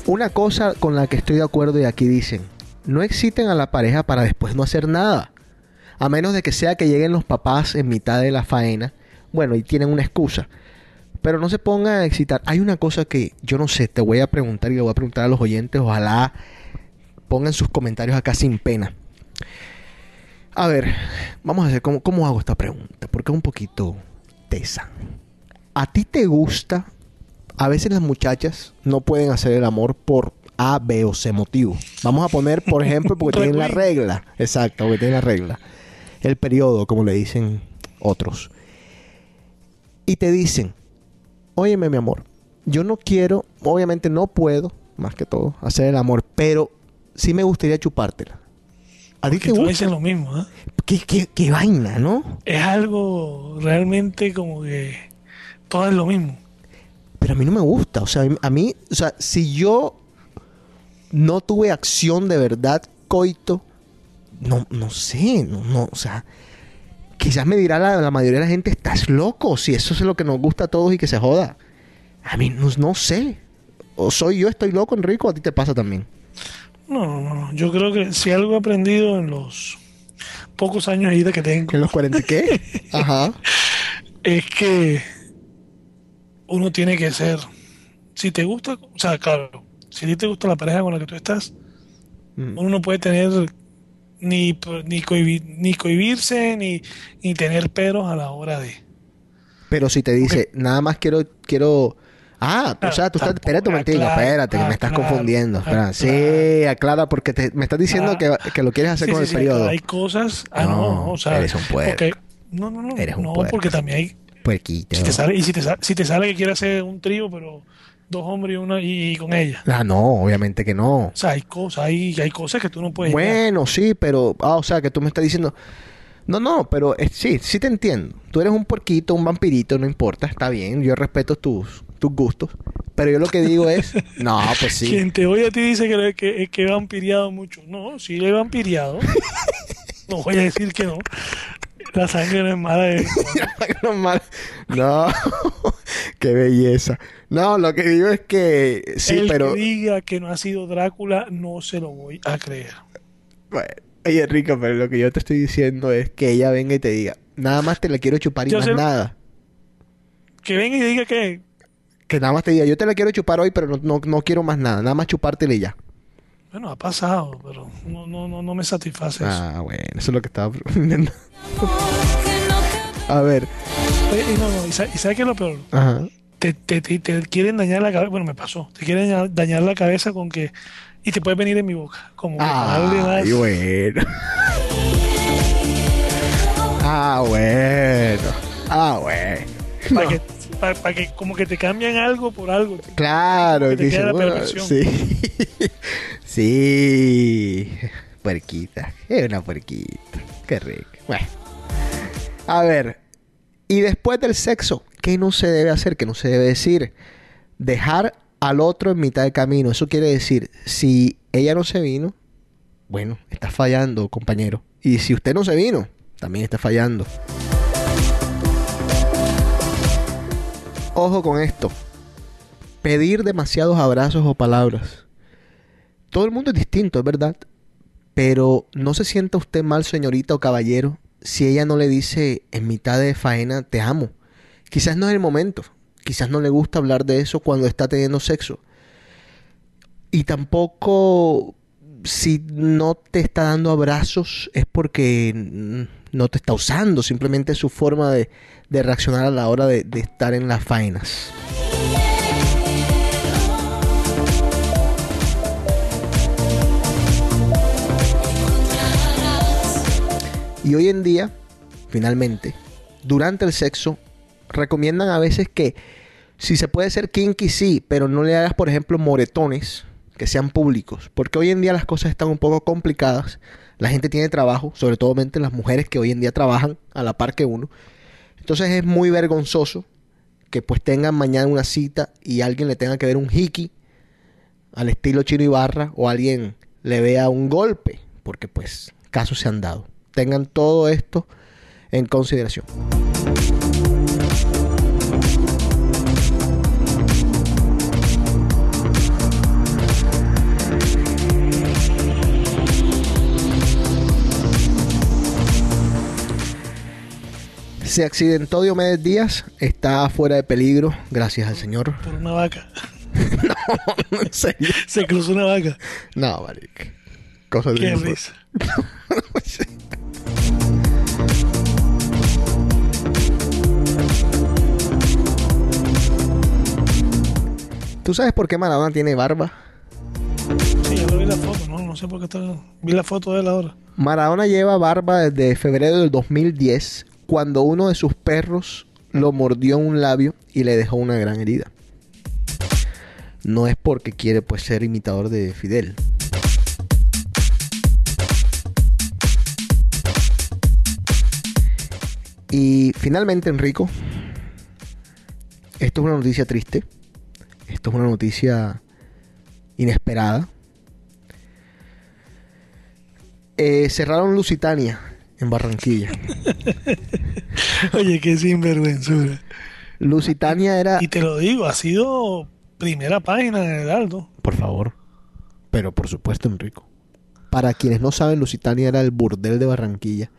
Speaker 5: Una cosa con la que estoy de acuerdo y aquí dicen, no exciten a la pareja para después no hacer nada. A menos de que sea que lleguen los papás en mitad de la faena. Bueno, y tienen una excusa. Pero no se pongan a excitar. Hay una cosa que yo no sé, te voy a preguntar y le voy a preguntar a los oyentes. Ojalá pongan sus comentarios acá sin pena. A ver, vamos a hacer, ¿cómo, cómo hago esta pregunta? Porque es un poquito tesa. ¿A ti te gusta? A veces las muchachas no pueden hacer el amor por A, B o C motivo. Vamos a poner, por ejemplo, porque tienen la regla. Exacto, porque tienen la regla. El periodo, como le dicen otros. Y te dicen, óyeme mi amor, yo no quiero, obviamente no puedo, más que todo, hacer el amor, pero sí me gustaría chupártela. ¿A ti te gusta?
Speaker 4: dicen lo mismo, ¿eh?
Speaker 5: ¿Qué, qué, qué vaina, ¿no?
Speaker 4: Es algo realmente como que todo es lo mismo.
Speaker 5: Pero a mí no me gusta. O sea, a mí, o sea, si yo no tuve acción de verdad, coito, no, no sé, no, no, o sea, quizás me dirá la, la mayoría de la gente, estás loco, si eso es lo que nos gusta a todos y que se joda. A mí no, no sé. O soy yo, estoy loco, Enrico, o a ti te pasa también.
Speaker 4: No, no, no. Yo creo que si algo he aprendido en los pocos años de vida que tengo.
Speaker 5: ¿En los 40 qué? [LAUGHS] Ajá.
Speaker 4: Es que uno tiene que ser. Si te gusta, o sea, claro, si a ti te gusta la pareja con la que tú estás,
Speaker 5: Mm.
Speaker 4: uno no puede tener ni, ni, cohibi- ni cohibirse ni, ni tener peros a la hora de.
Speaker 5: Pero si te dice, nada más quiero, quiero. Ah, o sea, tú estás. Espérate un momentico,
Speaker 4: aclara,
Speaker 5: espérate, que me estás
Speaker 4: aclara,
Speaker 5: confundiendo. Espera. Sí, aclara, porque te- me estás diciendo
Speaker 4: Ah.
Speaker 5: que, que lo quieres hacer
Speaker 4: Sí,
Speaker 5: con
Speaker 4: sí,
Speaker 5: el
Speaker 4: sí,
Speaker 5: periodo.
Speaker 4: Hay cosas. Ah, no,
Speaker 5: No,
Speaker 4: no, o sea.
Speaker 5: eres un puerco.
Speaker 4: porque- no, no, no.
Speaker 5: Eres un
Speaker 4: no,
Speaker 5: puerco.
Speaker 4: porque también hay.
Speaker 5: Puerquito.
Speaker 4: Si te sale, y si te, si te sale que quieres hacer un trío, pero dos hombres y una y, con ella.
Speaker 5: Ah, no, obviamente que no.
Speaker 4: O sea, hay cosas, hay, hay cosas que tú no puedes. llegar.
Speaker 5: Bueno, sí, pero. Ah, o sea, que tú me estás diciendo. No, no, pero eh, sí, sí te entiendo. Tú eres un porquito, un vampirito, no importa, está bien. Yo respeto tus, tus gustos. Pero yo lo que digo es. [LAUGHS] No, pues sí.
Speaker 4: Quien te oye a ti dice que, que, que he vampiriado mucho. No, sí le he vampiriado. [LAUGHS] no voy a decir que no. La sangre no es mala. [LAUGHS] de-
Speaker 5: no, mal- no, [LAUGHS] qué belleza. No, lo que digo es que sí,
Speaker 4: El
Speaker 5: pero.
Speaker 4: que diga que no ha sido Drácula, no se lo voy a creer.
Speaker 5: Bueno, oye, Rico, pero lo que yo te estoy diciendo es que ella venga y te diga, nada más te la quiero chupar y
Speaker 4: Yo
Speaker 5: más
Speaker 4: sé-
Speaker 5: nada.
Speaker 4: Que venga y diga que.
Speaker 5: Que nada más te diga, yo te la quiero chupar hoy, pero no, no, no quiero más nada, nada más chupártela y ya.
Speaker 4: Bueno, ha pasado, pero no, no, no, no me satisface eso.
Speaker 5: Ah, bueno, eso es lo que estaba. [LAUGHS] A ver,
Speaker 4: y no, no, y sa- y ¿sabes qué es lo peor?
Speaker 5: ajá.
Speaker 4: Te, te, te, te quieren dañar la cabeza. Bueno, me pasó. Te quieren dañar- dañar la cabeza con que. Y te puedes venir en mi boca. Como
Speaker 5: Ay, bueno. Ah, bueno. Ah, bueno.
Speaker 4: para que, para, para que como que te cambian algo por algo.
Speaker 5: Claro,
Speaker 4: Que te
Speaker 5: dice, bueno, sí. [LAUGHS] sí. Puerquita. Es una puerquita. Qué rico. Bueno. A ver. Y después del sexo, ¿qué no se debe hacer? ¿Qué no se debe decir? Dejar al otro en mitad de camino. Eso quiere decir, si ella no se vino, bueno, está fallando, compañero. Y si usted no se vino, también está fallando. Ojo con esto. Pedir demasiados abrazos o palabras. Todo el mundo es distinto, es verdad. Pero no se sienta usted mal, señorita o caballero, si ella no le dice en mitad de faena, te amo. Quizás no es el momento. Quizás no le gusta hablar de eso cuando está teniendo sexo. Y tampoco si no te está dando abrazos es porque no te está usando. Simplemente su forma de, de reaccionar a la hora de, de estar en las faenas. Y hoy en día, finalmente, durante el sexo, recomiendan a veces que si se puede ser kinky, sí, pero no le hagas, por ejemplo, moretones que sean públicos. Porque hoy en día las cosas están un poco complicadas. La gente tiene trabajo, sobre todo las mujeres que hoy en día trabajan a la par que uno. Entonces es muy vergonzoso que pues tengan mañana una cita y alguien le tenga que ver un hiki al estilo Chino Ibarra o alguien le vea un golpe, porque pues casos se han dado. Tengan todo esto en consideración. Se accidentó Diomedes Díaz, está fuera de peligro, gracias al Señor.
Speaker 4: Por una vaca. [LAUGHS]
Speaker 5: no, en serio.
Speaker 4: Se cruzó una vaca.
Speaker 5: No, marica. Cosas de
Speaker 4: Qué risa. [LAUGHS]
Speaker 5: ¿Tú sabes por qué Maradona tiene barba?
Speaker 4: Sí, ya lo vi la foto, no, no sé por qué está. Vi la foto de él ahora.
Speaker 5: Maradona lleva barba desde febrero del 2010, cuando uno de sus perros lo mordió en un labio y le dejó una gran herida. No es porque quiere pues ser imitador de Fidel. Y finalmente, Enrico, esto es una noticia triste. Esto es una noticia inesperada. Eh, cerraron Lusitania en Barranquilla. [LAUGHS]
Speaker 4: Oye, qué sinvergüenzura.
Speaker 5: Lusitania era...
Speaker 4: Y te lo digo, ha sido primera página de Heraldo.
Speaker 5: Por favor. Pero por supuesto, Enrico. Para quienes no saben, Lusitania era el burdel de Barranquilla.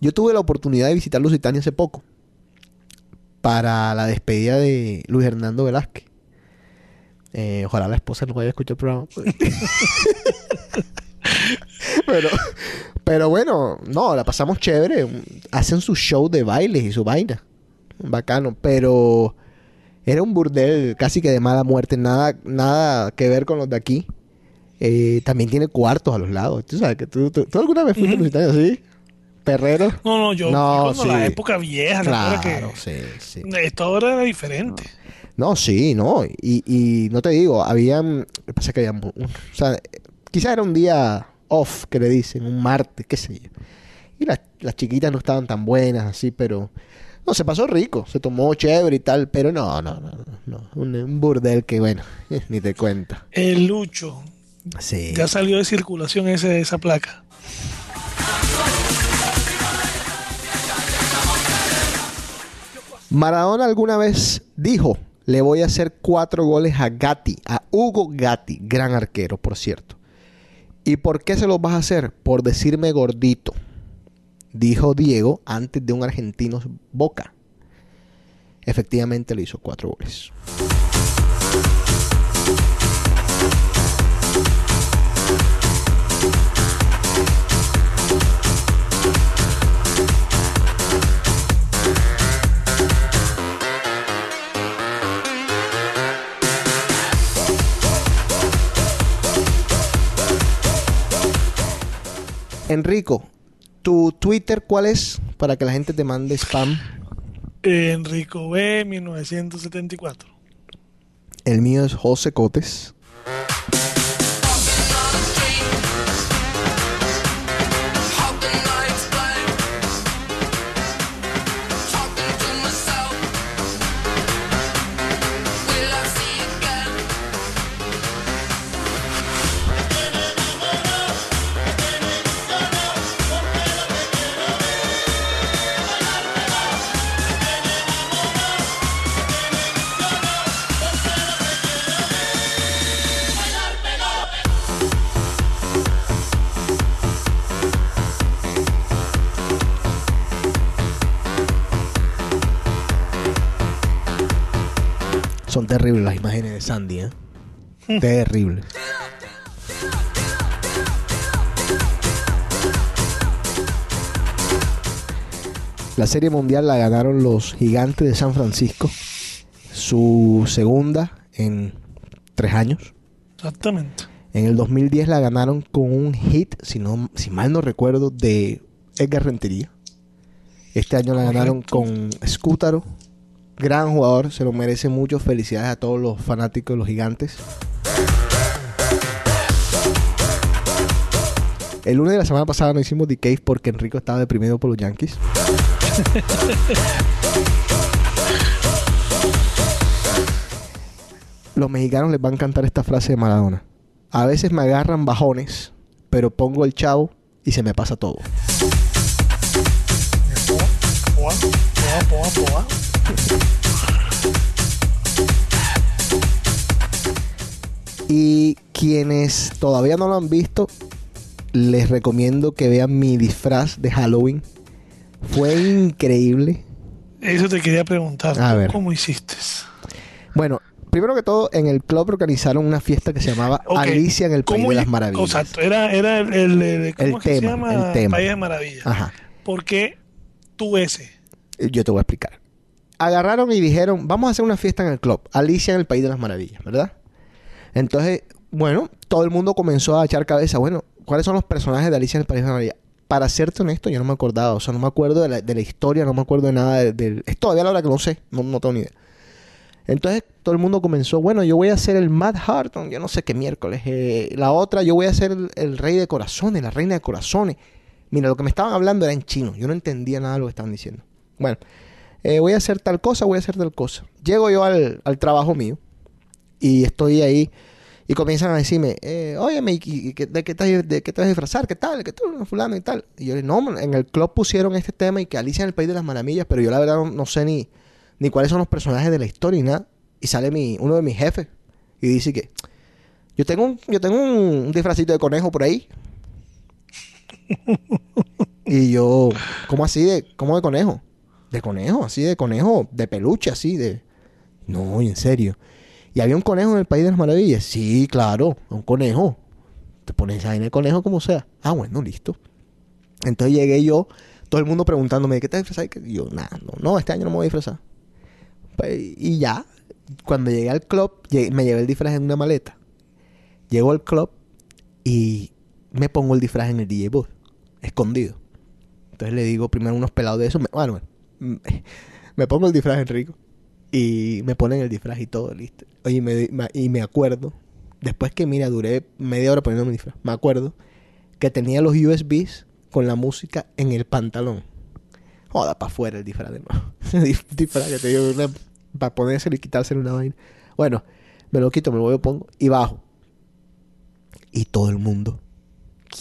Speaker 5: Yo tuve la oportunidad de visitar Lusitania hace poco. Para la despedida de Luis Hernando Velázquez. Eh, ojalá la esposa no vaya a escuchar el programa. [LAUGHS] pero, pero bueno, no, la pasamos chévere. Hacen su show de bailes y su vaina. Bacano. Pero era un burdel casi que de mala muerte. Nada, nada que ver con los de aquí. Eh, también tiene cuartos a los lados. ¿Tú sabes que tú, tú- tú alguna vez fuiste a Lusitania así? ¿Perrero?
Speaker 4: No, no, yo
Speaker 5: No,
Speaker 4: cuando la
Speaker 5: sí.
Speaker 4: época vieja, la época
Speaker 5: Claro,
Speaker 4: que
Speaker 5: sí, sí.
Speaker 4: esto ahora era diferente.
Speaker 5: No, sí, no. Y, y no te digo, habían. Pasa que habían. O sea, quizás era un día off, que le dicen, un martes, qué sé yo. Y las, las chiquitas no estaban tan buenas, así, pero. No, se pasó rico, se tomó chévere y tal, pero no, no, no, no. no. Un, un burdel que, bueno, [LAUGHS] ni te cuento.
Speaker 4: El Lucho,
Speaker 5: Sí.
Speaker 4: ya salió de circulación ese, esa placa.
Speaker 5: Maradona alguna vez dijo, le voy a hacer cuatro goles a Gatti, a Hugo Gatti, gran arquero, por cierto. ¿Y por qué se los vas a hacer? Por decirme gordito, dijo Diego antes de un argentino Boca. Efectivamente le hizo cuatro goles. Enrico, ¿tu Twitter cuál es? Para que la gente te mande spam.
Speaker 4: Enrico B, 1974.
Speaker 5: El mío es José Cotes. Son terribles las imágenes de Sandy, ¿eh? [LAUGHS] Terribles. La serie mundial la ganaron los gigantes de San Francisco. Su segunda en tres años.
Speaker 4: Exactamente.
Speaker 5: En el 2010 la ganaron con un hit, si, no, si mal no recuerdo, de Edgar Rentería. Este año la ganaron con Scútaro. Gran jugador, se lo merece mucho. Felicidades a todos los fanáticos de los gigantes. El lunes de la semana pasada no hicimos The Cave porque Enrico estaba deprimido por los Yankees. [LAUGHS] Los mexicanos les va a encantar esta frase de Maradona. A veces me agarran bajones, pero pongo el chavo y se me pasa todo. Y quienes todavía no lo han visto, les recomiendo que vean mi disfraz de Halloween. Fue increíble.
Speaker 4: Eso te quería preguntar.
Speaker 5: A
Speaker 4: ¿tú
Speaker 5: ver.
Speaker 4: ¿Cómo hiciste?
Speaker 5: Bueno, primero que todo, en el club organizaron una fiesta que se llamaba Alicia en el País
Speaker 4: ¿cómo
Speaker 5: de las Maravillas.
Speaker 4: Exacto, era, era el, el, el- ¿cómo
Speaker 5: El
Speaker 4: es que se
Speaker 5: tema,
Speaker 4: llama?
Speaker 5: el tema.
Speaker 4: País de Maravillas.
Speaker 5: Ajá.
Speaker 4: ¿Por qué tú ese?
Speaker 5: Yo te voy a explicar. Agarraron y dijeron, vamos a hacer una fiesta en el club. Alicia en el País de las Maravillas, ¿verdad? Entonces, bueno, todo el mundo comenzó a echar cabeza. Bueno, ¿cuáles son los personajes de Alicia en el País de las Maravillas? Para serte honesto, yo no me acordaba. O sea, no me acuerdo de la, de la historia, no me acuerdo de nada. Es todavía la hora que no sé. No, no tengo ni idea. Entonces, todo el mundo comenzó, bueno, yo voy a ser el Mad Harton, yo no sé qué miércoles. eh, la otra, yo voy a ser el, el rey de corazones, la reina de corazones. Mira, lo que me estaban hablando era en chino. Yo no entendía nada de lo que estaban diciendo. Bueno, eh, voy a hacer tal cosa, voy a hacer tal cosa. Llego yo al, al trabajo mío y estoy ahí Y comienzan a decirme, eh, óyeme, ¿y, y- y de, qué te, de qué te vas a disfrazar? ¿Qué tal? ¿Qué tal? Fulano y tal. Y yo le no, en el club pusieron este tema y que Alicia en el País de las Maravillas, pero yo la verdad no, no sé ni, ni cuáles son los personajes de la historia y nada. Y sale mi, uno de mis jefes y dice que yo tengo un, yo tengo un, disfrazito de conejo por ahí. [LAUGHS] y yo, ¿cómo así de, cómo de conejo? De conejo, así de conejo, de peluche, así de... No, en serio. ¿Y había un conejo en el País de las Maravillas? Sí, claro, un conejo. Te pones ahí en el conejo como sea. Ah, bueno, listo. Entonces llegué yo, todo el mundo preguntándome, ¿de qué te disfrazas? Y yo, nada, no, no, este año no me voy a disfrazar. Pues, y ya, cuando llegué al club, me llevé el disfraz en una maleta. Llego al club y me pongo el disfraz en el DJ booth, escondido. Entonces le digo primero unos pelados de eso, me- bueno, [LAUGHS] me, pongo el disfraz Enrico y me ponen el disfraz y todo listo. Oye, y me, y me acuerdo, después que mira, duré media hora poniéndome el disfraz, me acuerdo que tenía los USBs con la música en el pantalón. Joda, para afuera el disfraz de nuevo. [LAUGHS] Dif- disfraz que te digo, para ponérselo y quitárselo una vaina. Bueno, me lo quito, me lo voy, pongo y bajo. Y todo el mundo.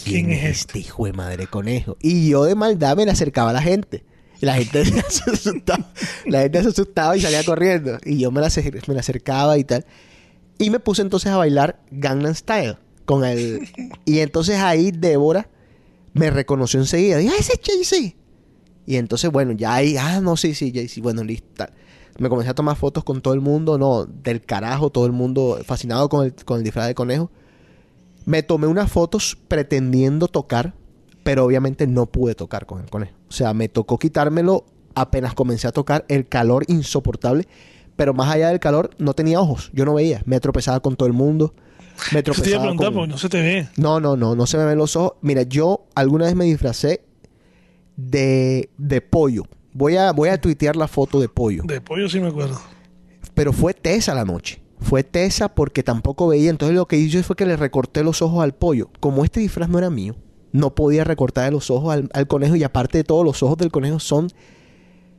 Speaker 5: ¿Quién,
Speaker 4: ¿Quién
Speaker 5: es
Speaker 4: es
Speaker 5: este hijo de madre conejo? Y yo de maldad me le acercaba a la gente. Y la gente [LAUGHS] se asustaba. La gente se asustaba y salía corriendo. Y yo me la, me la acercaba y tal. Y me puse entonces a bailar Gangnam Style. Con el... [LAUGHS] Y entonces ahí Débora me reconoció enseguida. Dije, ah, ese es Jay-Z. Y entonces, bueno, ya ahí, ah, no, sí, sí, Jay-Z, bueno, listo. Me comencé a tomar fotos con todo el mundo, no, del carajo, todo el mundo fascinado con el, con el disfraz de conejo. Me tomé unas fotos pretendiendo tocar, pero obviamente no pude tocar con el conejo. O sea, me tocó quitármelo apenas comencé a tocar, el calor insoportable. Pero más allá del calor, no tenía ojos, yo no veía. Me tropezaba con todo el mundo. Me
Speaker 4: te
Speaker 5: tropezaba
Speaker 4: preguntar,
Speaker 5: con...
Speaker 4: porque no se te ve.
Speaker 5: No, no, no, no se me ven los ojos. Mira, yo alguna vez me disfracé de, de pollo. Voy a, voy a tuitear la foto de pollo.
Speaker 4: De pollo sí me acuerdo.
Speaker 5: Pero fue tesa la noche. Fue tesa porque tampoco veía. Entonces lo que hice fue que le recorté los ojos al pollo. Como este disfraz no era mío, no podía recortarle los ojos al, al conejo. Y aparte de todo, los ojos del conejo son,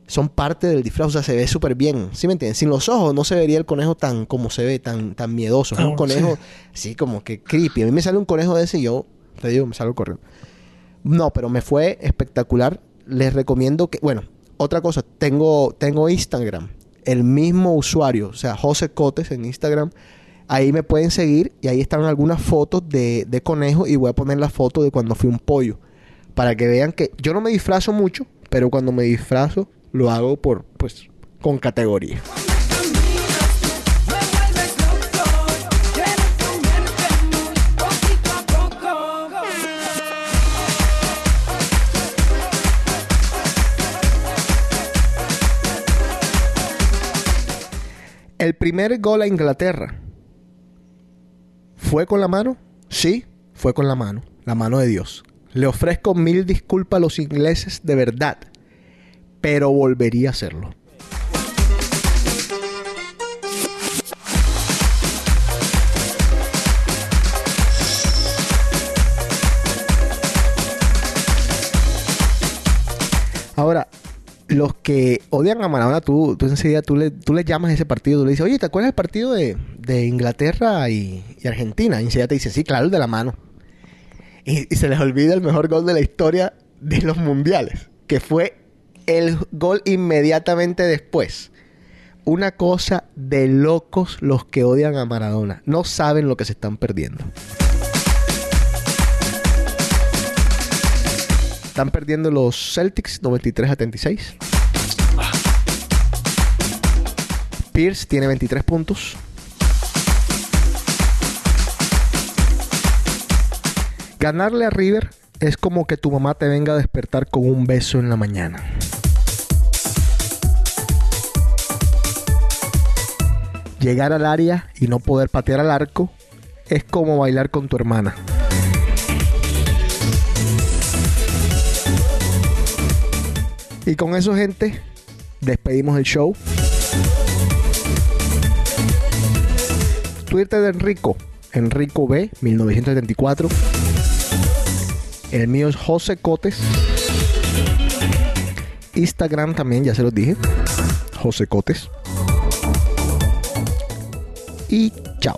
Speaker 5: son parte del disfraz. O sea, se ve súper bien. ¿Sí me entiendes? Sin los ojos no se vería el conejo tan como se ve, tan, tan miedoso. Es
Speaker 4: Ah,
Speaker 5: un conejo
Speaker 4: sí.
Speaker 5: así como que creepy. A mí me sale un conejo de ese y yo, te digo, me salgo corriendo. No, pero me fue espectacular. Les recomiendo que, bueno, otra cosa, tengo, tengo Instagram, el mismo usuario, o sea, José Cotes en Instagram. Ahí me pueden seguir y ahí están algunas fotos de, de conejo y voy a poner la foto de cuando fui un pollo. Para que vean que yo no me disfrazo mucho, pero cuando me disfrazo lo hago por, pues, con categoría. El primer gol a Inglaterra fue con la mano. Sí, fue con la mano. La mano de Dios. Le ofrezco mil disculpas a los ingleses de verdad. Pero volvería a hacerlo. Los que odian a Maradona, tú, tú enseguida tú le, tú le llamas a ese partido, tú le dices, oye, ¿te acuerdas del partido de, de Inglaterra y, y Argentina? Y enseguida te dice, sí, claro, el de la mano. Y, y se les olvida el mejor gol de la historia de los mundiales, que fue el gol inmediatamente después. Una cosa de locos los que odian a Maradona. No saben lo que se están perdiendo. Están perdiendo los Celtics 93 a 36. Pierce tiene 23 puntos. Ganarle a River es como que tu mamá te venga a despertar con un beso en la mañana. Llegar al área y no poder patear al arco es como bailar con tu hermana. Y con eso, gente, despedimos el show. Twitter de Enrico, Enrico B, 1974. El mío es José Cotes. Instagram también, ya se los dije. José Cotes. Y chao.